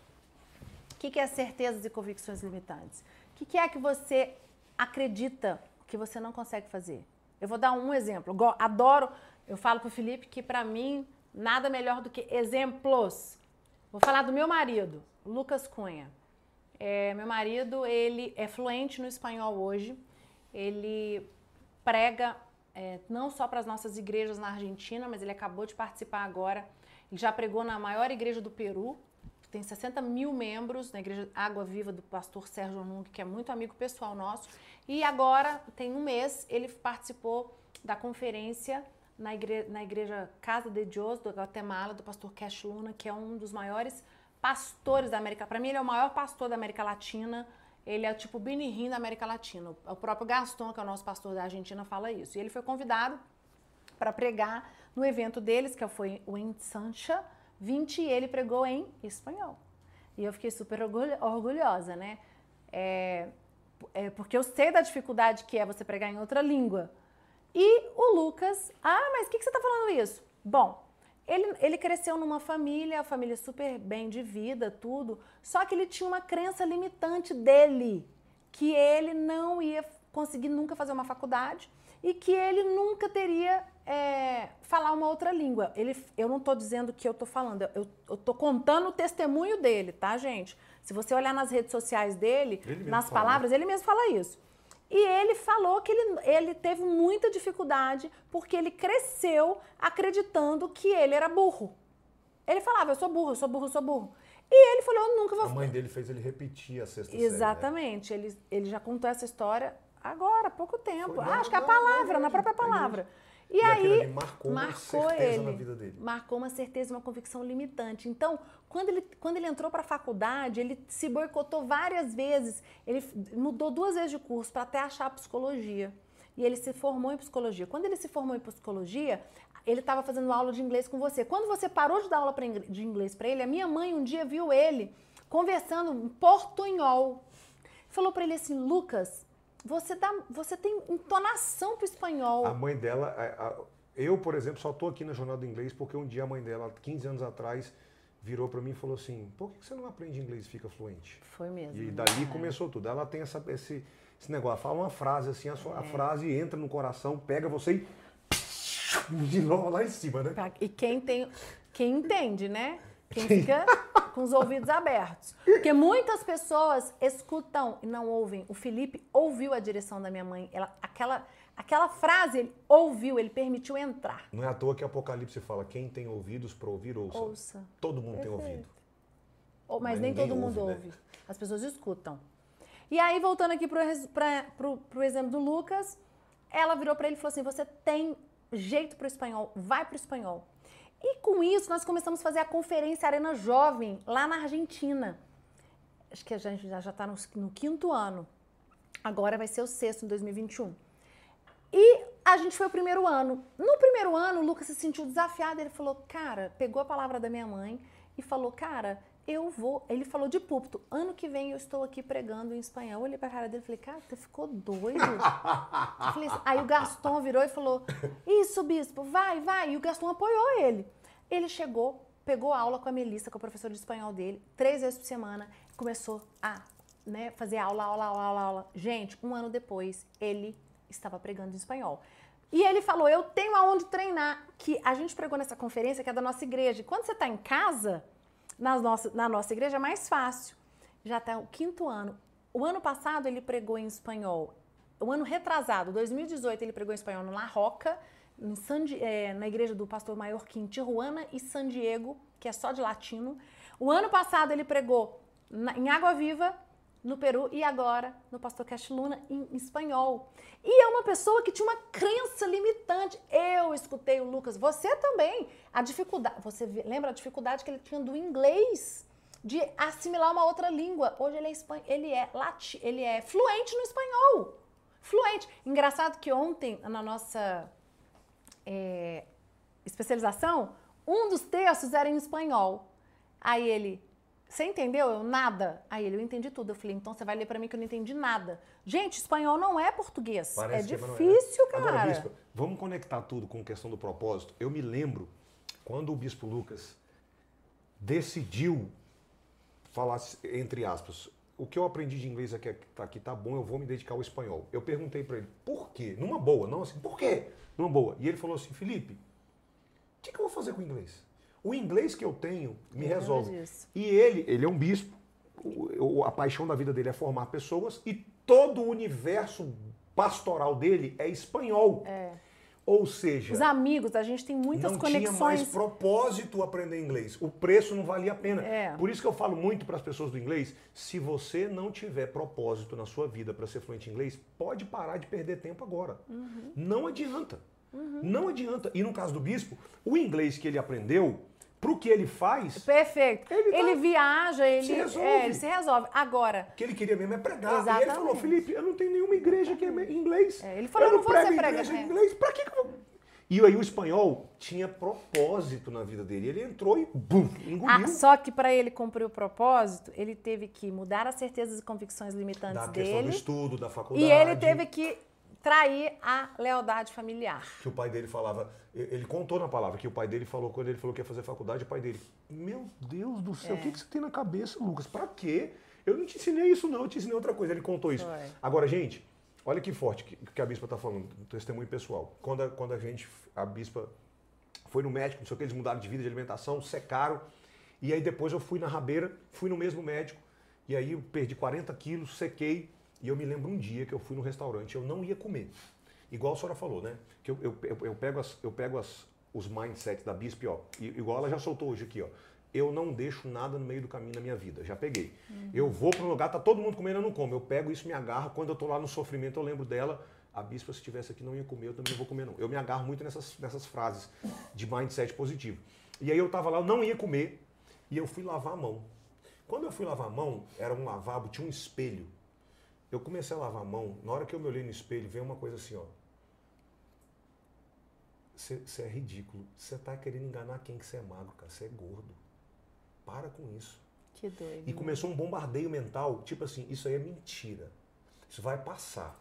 O que que é certezas e convicções limitantes? O que que é que você acredita que você não consegue fazer? Eu vou dar um exemplo. Adoro. Eu falo pro Felipe que para mim nada melhor do que exemplos. Vou falar do meu marido, Lucas Cunha. É, meu marido, ele é fluente no espanhol hoje. Ele prega é, não só para as nossas igrejas na Argentina, mas ele acabou de participar agora. Ele já pregou na maior igreja do Peru, tem 60 mil membros, na igreja Água Viva do pastor Sérgio Nung, que é muito amigo pessoal nosso. E agora, tem um mês, ele participou da conferência na, na igreja Casa de Deus do Guatemala, do pastor Cash Luna, que é um dos maiores pastores da América. Para mim, ele é o maior pastor da América Latina. Ele é tipo o Benihim da América Latina. O próprio Gaston, que é o nosso pastor da Argentina, fala isso. E ele foi convidado para pregar no evento deles, que foi o Insancha 20, e ele pregou em espanhol. E eu fiquei super orgulho- orgulhosa, né? É, é, porque eu sei da dificuldade que é você pregar em outra língua. E o Lucas, ah, mas o que, que você está falando isso? Bom, ele, ele cresceu numa família, família super bem de vida, tudo, só que ele tinha uma crença limitante dele, que ele não ia conseguir nunca fazer uma faculdade e que ele nunca teria é, falar uma outra língua. Ele, eu não estou dizendo o que eu estou falando, eu estou contando o testemunho dele, tá, gente? Se você olhar nas redes sociais dele, nas fala, né? palavras, ele mesmo fala isso. E ele falou que ele, ele teve muita dificuldade porque ele cresceu acreditando que ele era burro. Ele falava, eu sou burro, eu sou burro, eu sou burro. E ele falou, eu nunca A vou... mãe dele fez ele repetir a sexta série. né? Exatamente. Ele, ele já contou essa história agora, há pouco tempo. Foi, Ah, não, acho que é a palavra, não, na própria palavra. E, E aí, ali marcou uma marcou certeza ele. na vida dele. Marcou uma certeza, uma convicção limitante. Então, quando ele, quando ele entrou para a faculdade, ele se boicotou várias vezes. Ele mudou duas vezes de curso para até achar psicologia. E ele se formou em psicologia. Quando ele se formou em psicologia, ele estava fazendo aula de inglês com você. Quando você parou de dar aula pra de inglês para ele, a minha mãe um dia viu ele conversando em portunhol. Falou para ele assim, Lucas, você, dá, você tem entonação pro espanhol. A mãe dela, a- a- eu, por exemplo, só tô aqui na Jornada do Inglês porque um dia a mãe dela, 15 anos atrás, virou para mim e falou assim: por que você não aprende inglês e fica fluente? Foi mesmo. E dali começou tudo. Ela tem essa, esse, esse negócio, fala uma frase assim, a, É. sua, a frase entra no coração, pega você e de novo lá em cima, né? E quem tem. Quem entende, né? Quem fica. Com os ouvidos abertos. Porque muitas pessoas escutam e não ouvem. O Felipe ouviu a direção da minha mãe. Ela, aquela, aquela frase, ele ouviu, ele permitiu entrar. Não é à toa que Apocalipse fala: quem tem ouvidos para ouvir, ouça. Ouça. Todo mundo tem Perfeito. ouvido. Ou- Mas, Mas nem todo mundo ouve, ouve. né? As pessoas escutam. E aí, voltando aqui pro, pro exemplo do Lucas, ela virou para ele e falou assim: você tem jeito pro espanhol, vai pro espanhol. E com isso, nós começamos a fazer a conferência Arena Jovem lá na Argentina. Acho que a gente já está no, no quinto ano. Agora vai ser o sexto, em 2021. E a gente foi o primeiro ano. No primeiro ano, o Lucas se sentiu desafiado. Ele falou, cara, pegou a palavra da minha mãe e falou, cara, eu vou. Ele falou de púlpito. Ano que vem eu estou aqui pregando em espanhol. Eu olhei pra cara dele e falei, cara, você ficou doido? Falei aí o Gaston virou e falou: Isso, bispo, vai, vai. E o Gaston apoiou ele. Ele chegou, pegou aula com a Melissa, com a professora de espanhol dele, três vezes por semana, começou a né, fazer aula, aula, aula, aula, aula. Gente, um ano depois, ele estava pregando em espanhol. E ele falou: Eu tenho aonde treinar. Que a gente pregou nessa conferência, que é da nossa igreja. E quando você está em casa, nas na nossa igreja, é mais fácil. Já está o quinto ano. O ano passado ele pregou em espanhol. O ano retrasado, 2018, ele pregou em espanhol no La Roca, San eh, na igreja do pastor Maiorquim Tijuana e San Diego, que é só de latino. O ano passado ele pregou na- em Água Viva, no Peru, e agora no pastor Cash Luna em espanhol. E é uma pessoa que tinha uma crença limitante. Eu escutei o Lucas, você também. A dificuldade, você lembra a dificuldade que ele tinha do inglês? de assimilar uma outra língua. Hoje ele é, espan... ele é, lati... ele é fluente no espanhol. Fluente. Engraçado que ontem, na nossa é, especialização, um dos textos era em espanhol. Aí ele, você entendeu? Eu, nada. Aí ele, eu entendi tudo. Eu falei, então você vai ler pra mim que eu não entendi nada. Gente, espanhol não é português. Parece é que não difícil, cara. Agora, bispo, vamos conectar tudo com questão do propósito. Eu me lembro quando o bispo Lucas decidiu falar, entre aspas, o que eu aprendi de inglês aqui, aqui tá bom, eu vou me dedicar ao espanhol. Eu perguntei para ele, por quê? Numa boa, não assim, por quê? Numa boa. E ele falou assim, Felipe, o que, que eu vou fazer com o inglês? O inglês que eu tenho me Eu resolve. E ele, ele é um bispo, a paixão da vida dele é formar pessoas e todo o universo pastoral dele é espanhol. É. Ou seja, Os amigos, a gente tem muitas não tinha mais conexões. propósito aprender inglês. O preço não valia a pena. É. Por isso que eu falo muito para as pessoas do inglês, se você não tiver propósito na sua vida para ser fluente em inglês, pode parar de perder tempo agora. Uhum. Não adianta. Não adianta. E no caso do bispo, o inglês que ele aprendeu, pro que ele faz, Perfeito. Ele Ele, tá- viaja, ele se resolve. é, ele se resolve. Agora, o que ele queria mesmo é pregar. E ele Exatamente. falou, Felipe, eu não tenho nenhuma igreja que é em inglês. É, ele falou, eu não vou prego ser em prega- igreja em é. inglês. Pra que que eu vou... E aí o espanhol tinha propósito na vida dele. Ele entrou e bum, engoliu. ah, só que para ele cumprir o propósito, ele teve que mudar as certezas e convicções limitantes da questão do dele. estudo, da faculdade. E ele teve que trair a lealdade familiar. Que o pai dele falava, ele contou na palavra que o pai dele falou, quando ele falou que ia fazer faculdade, o pai dele, meu Deus do céu, o É. que, que você tem na cabeça, Lucas? Pra quê? Eu não te ensinei isso não, eu te ensinei outra coisa. Ele contou isso. Foi. Agora, gente, olha que forte que, que a bispa tá falando, testemunho pessoal. Quando a, quando a gente, a bispa foi no médico, não sei o que, eles mudaram de vida, de alimentação, secaram. E aí depois eu fui na rabeira, fui no mesmo médico, e aí eu perdi 40 quilos, sequei. E eu me lembro um dia que eu fui no restaurante, eu não ia comer. Igual a senhora falou, né? Que eu, eu, eu, eu pego, as, eu pego as, os mindsets da bispa, ó. e- Igual ela já soltou hoje aqui, ó. Eu não deixo nada no meio do caminho na minha vida, já peguei. Eu vou para um lugar, tá todo mundo comendo, eu não como. Eu pego isso, me agarro. Quando eu tô lá no sofrimento, eu lembro dela. A bispa, se estivesse aqui, não ia comer, eu também não vou comer, não. Eu me agarro muito nessas, nessas frases de mindset positivo. E aí eu tava lá, eu não ia comer, e eu fui lavar a mão. Quando eu fui lavar a mão, era um lavabo, tinha um espelho. Eu comecei a lavar a mão, na hora que eu me olhei no espelho, veio uma coisa assim, ó. Você é ridículo. Você tá querendo enganar quem que você é magro, cara. Você é gordo. Para com isso. Que doido. E começou um bombardeio mental, tipo assim, isso aí é mentira. Isso vai passar.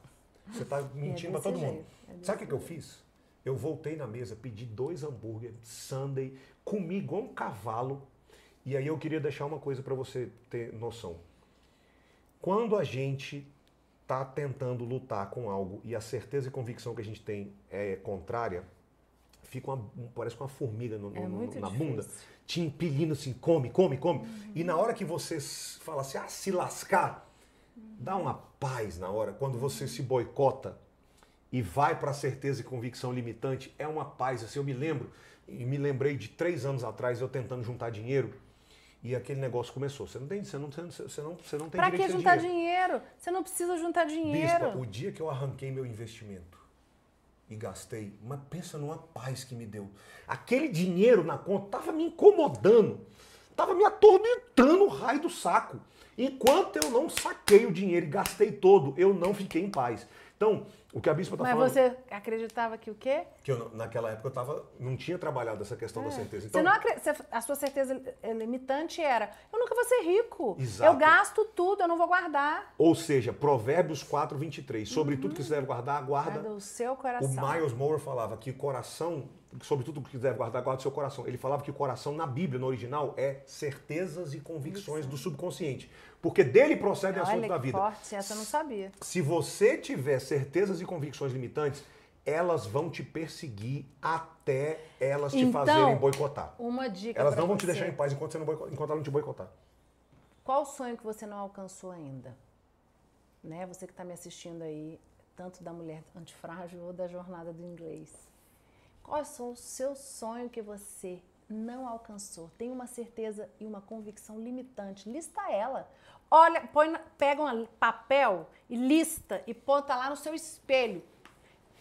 Você tá mentindo pra desse todo mundo. jeito, é desse Sabe o que, eu fiz? Eu voltei na mesa, pedi dois hambúrguer, sundae, comi igual um cavalo. E aí eu queria deixar uma coisa pra você ter noção. Quando a gente tá tentando lutar com algo e a certeza e convicção que a gente tem é contrária, fica uma, um- parece uma formiga no- no- É no- na difícil. bunda, te impelindo assim, come, come, come. E na hora que você fala assim, ah, se lascar, dá uma paz na hora. Quando você se boicota e vai para a certeza e convicção limitante, é uma paz. Assim, eu me lembro, e me lembrei de três anos atrás, eu tentando juntar dinheiro, e aquele negócio começou. Você não tem, você não, você não, você não, você não tem Pra que juntar dinheiro. dinheiro? Você não precisa juntar dinheiro. Bispa, o dia que eu arranquei meu investimento e gastei, mas pensa numa paz que me deu. Aquele dinheiro na conta tava me incomodando, tava me atormentando o raio do saco. Enquanto eu não saquei o dinheiro e gastei todo, eu não fiquei em paz. Então, o que a bispa tá Mas falando, você acreditava que o quê? que eu, não- naquela época eu tava, não tinha trabalhado essa questão da certeza. Então, É. você não acre- a sua certeza limitante era: eu nunca vou ser rico. Exato. Eu gasto tudo, eu não vou guardar. ou seja, Provérbios 4, 23. Sobre tudo que você deve guardar, guarda Guarda o seu O coração. Miles Moore falava que o coração, sobre tudo que deve guardar, guarda o seu coração. Ele falava que o coração, na Bíblia, no original, é certezas e convicções do subconsciente. Porque dele assuntos Olha da que vida. forte, essa eu não sabia. Se você tiver certezas e convicções limitantes, elas vão te perseguir até elas te Então, fazerem boicotar. Uma dica Elas não vão te você. deixar em paz enquanto, você não enquanto elas não te boicotar. Qual o sonho que você não alcançou ainda? Né? Você que está me assistindo aí, tanto da mulher antifrágil ou da jornada do inglês. Qual é o seu sonho que você não alcançou? Tem uma certeza e uma convicção limitante. Lista ela. Olha, põe, pega um papel e lista e bota lá no seu espelho.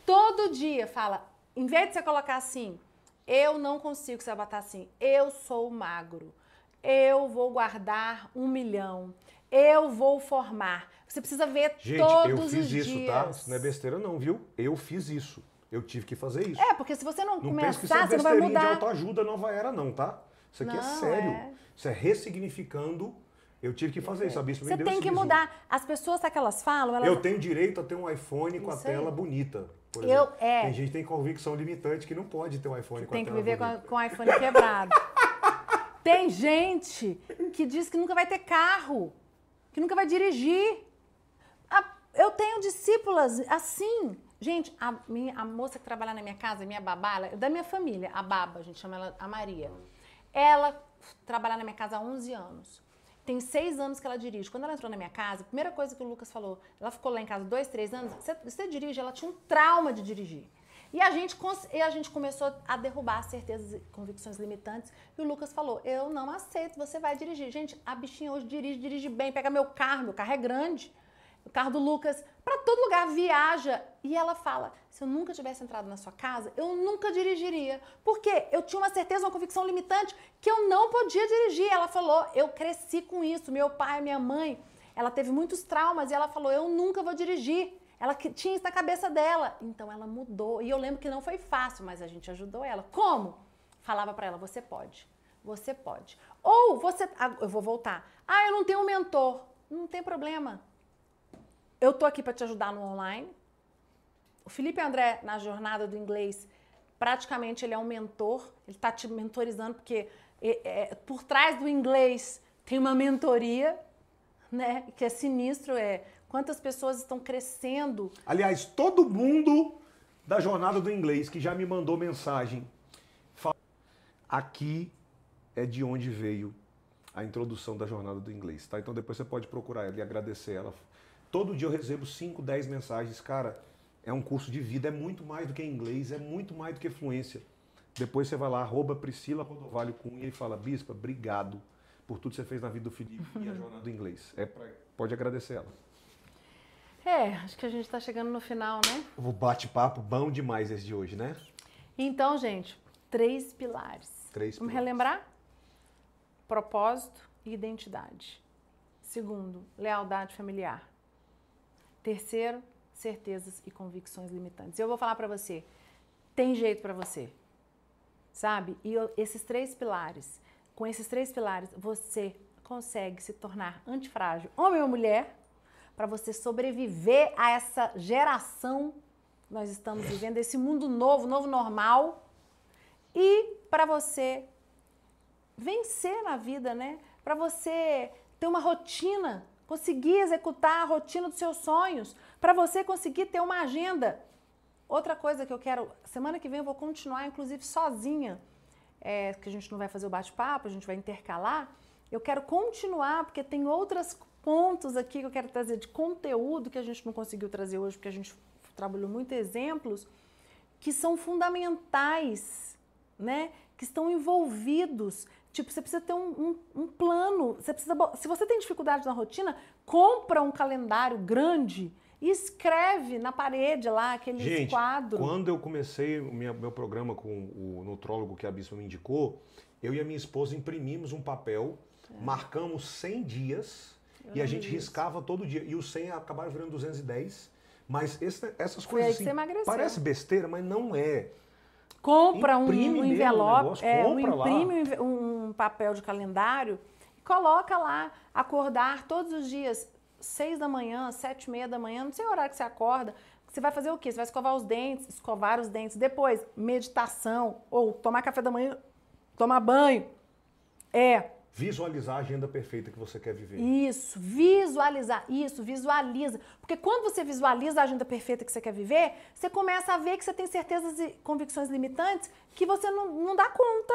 Todo dia fala, em vez de você colocar assim, eu não consigo, vai botar assim, eu sou magro, eu vou guardar um milhão, eu vou formar. Você precisa ver Gente, todos eu fiz os isso, dias. tá? Isso não é besteira não, viu? Eu fiz isso. Eu tive que fazer isso. É, porque se você não, Não é começar, você não vai besteirinha de mudar. autoajuda nova era, não, tá? Isso aqui é Não, sério. é. Isso é ressignificando. Eu tive que fazer isso. A bispa me Você deu tem que bizu. mudar. As pessoas, sabe o que elas falam? Elas... Eu tenho direito a ter um iPhone com a aí. tela bonita. Por Eu- exemplo. é. Tem gente que tem convicção limitante que não pode ter um iPhone com tem a que tela viver com, a- bonita. com o iPhone quebrado. tem gente que diz que nunca vai ter carro, que nunca vai dirigir. Eu tenho discípulas assim. Gente, a, minha, a moça que trabalha na minha casa, minha babá, ela é da minha família, a Baba, a gente chama ela a Maria. Ela trabalha na minha casa há 11 anos. Tem seis anos que ela dirige. Quando ela entrou na minha casa, a primeira coisa que o Lucas falou, ela ficou lá em casa dois, três anos. Você, dirige? Ela tinha um trauma de dirigir. E a, gente, e a gente começou a derrubar as certezas e convicções limitantes. E o Lucas falou: Eu não aceito, você vai dirigir. Gente, a bichinha hoje dirige, dirige bem, pega meu carro, meu carro é grande. O carro do Lucas, para todo lugar, viaja. E ela fala: se eu nunca tivesse entrado na sua casa, eu nunca dirigiria. Porque eu tinha uma certeza, uma convicção limitante que eu não podia dirigir. Ela falou: eu cresci com isso. Meu pai, minha mãe, ela teve muitos traumas e ela falou: eu nunca vou dirigir. Ela tinha isso na cabeça dela. Então ela mudou. E eu lembro que não foi fácil, mas a gente ajudou ela. Como? Falava para ela: você pode. Você pode. Ou você. ah, Eu vou voltar. Ah, eu não tenho um mentor. Não tem problema. Eu tô aqui para te ajudar no online. O Felipe André, na jornada do inglês, praticamente ele é um mentor. Ele está te mentorizando, porque é, é, por trás do inglês tem uma mentoria, né? Que é sinistro, é quantas pessoas estão crescendo. Aliás, todo mundo da jornada do inglês que já me mandou mensagem. fala- Aqui é de onde veio a introdução da jornada do inglês, tá? Então depois você pode procurar ela e agradecer ela. Todo dia eu recebo 5, 10 mensagens. Cara, é um curso de vida, é muito mais do que inglês, é muito mais do que fluência. Depois você vai lá, arroba Priscila Rodovalho Cunha e fala, Bispa, obrigado por tudo que você fez na vida do Felipe e a jornada do inglês. É pra- pode agradecer ela. É, acho que a gente está chegando no final, né? O bate-papo bom demais esse de hoje, né? Então, gente, três pilares. Três Vamos pilares. relembrar? Propósito e identidade. Segundo, lealdade familiar. Terceiro, certezas e convicções limitantes. Eu vou falar para você, tem jeito para você. Sabe? E esses três pilares, com esses três pilares, você consegue se tornar antifrágil, homem ou mulher, para você sobreviver a essa geração que nós estamos vivendo, esse mundo novo, novo normal, e para você vencer na vida, né? Para você ter uma rotina, conseguir executar a rotina dos seus sonhos, para você conseguir ter uma agenda Outra coisa que eu quero, semana que vem eu vou continuar, inclusive sozinha, é, que a gente não vai fazer o bate-papo, a gente vai intercalar. Eu quero continuar, porque tem outros pontos aqui que eu quero trazer de conteúdo que a gente não conseguiu trazer hoje, porque a gente trabalhou muito exemplos, que são fundamentais, né? Que estão envolvidos. Tipo, você precisa ter um, um, um plano. Você precisa, se você tem dificuldade na rotina, compra um calendário grande e escreve na parede lá aqueles Gente, quadros. quando eu comecei o meu, meu programa com o nutrólogo que a Bispa me indicou, eu e a minha esposa imprimimos um papel, É. marcamos 100 dias e a gente riscava todo dia. E os 100 acabaram virando 210. Mas esse- essas Foi coisas assim, parece besteira, mas não é. compra um, Imprime um envelope, negócio, é, um, compra lá. imprime um enve- um papel de calendário, coloca lá, acordar todos os dias, seis da manhã, sete e meia da manhã, não sei o horário que você acorda. Você vai fazer o quê? Você vai escovar os dentes, escovar os dentes. Depois, meditação, ou tomar café da manhã, tomar banho. É, Visualizar a agenda perfeita que você quer viver. isso, visualizar, isso, visualiza. Porque quando você visualiza a agenda perfeita que você quer viver, você começa a ver que você tem certezas e convicções limitantes que você não, não dá conta.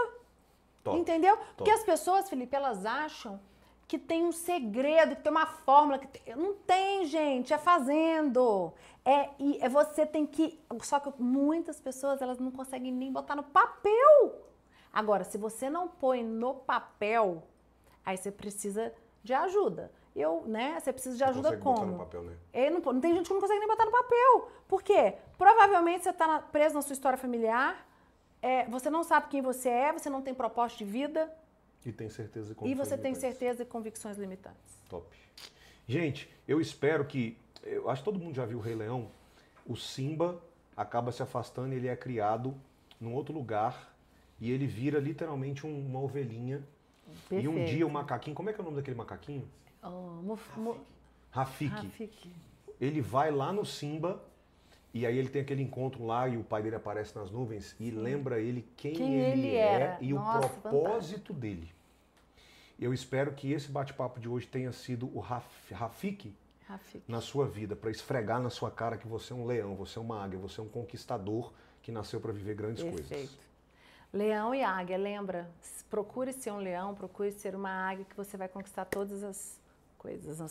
Top. Entendeu? Porque Top. as pessoas, Felipe, elas acham que tem um segredo, que tem uma fórmula. Que tem- Não tem, gente, é fazendo. É, e é você tem que. Só que muitas pessoas elas não conseguem nem botar no papel. Agora, se você não põe no papel, aí você precisa de ajuda. Eu, né? Você precisa de ajuda botar como? no papel, né? É, não, não tem gente que não consegue nem botar no papel. Por quê? Provavelmente você está preso na sua história familiar, é, você não sabe quem você é, você não tem propósito de vida E tem certeza e condições você tem limitantes. certeza e convicções limitantes. Top. Gente, eu espero que. Eu acho que todo mundo já viu o Rei Leão. O Simba acaba se afastando, ele é criado num outro lugar e ele vira literalmente um- uma ovelhinha. E um Perfeito. dia o macaquinho. Como é que é o nome daquele macaquinho? Oh, Rafiki. Rafiki. Ele vai lá no Simba e aí ele tem aquele encontro lá e o pai dele aparece nas nuvens e lembra ele quem, Quem ele, ele é e Nossa, o propósito dele. Eu espero que esse bate-papo de hoje tenha sido o Raf- Rafiki. na sua vida, para esfregar na sua cara que você é um leão, você é uma águia, você é um conquistador que nasceu para viver grandes coisas. Perfeito. Leão e águia, lembra? Procure ser um leão, procure ser uma águia que você vai conquistar todas as coisas na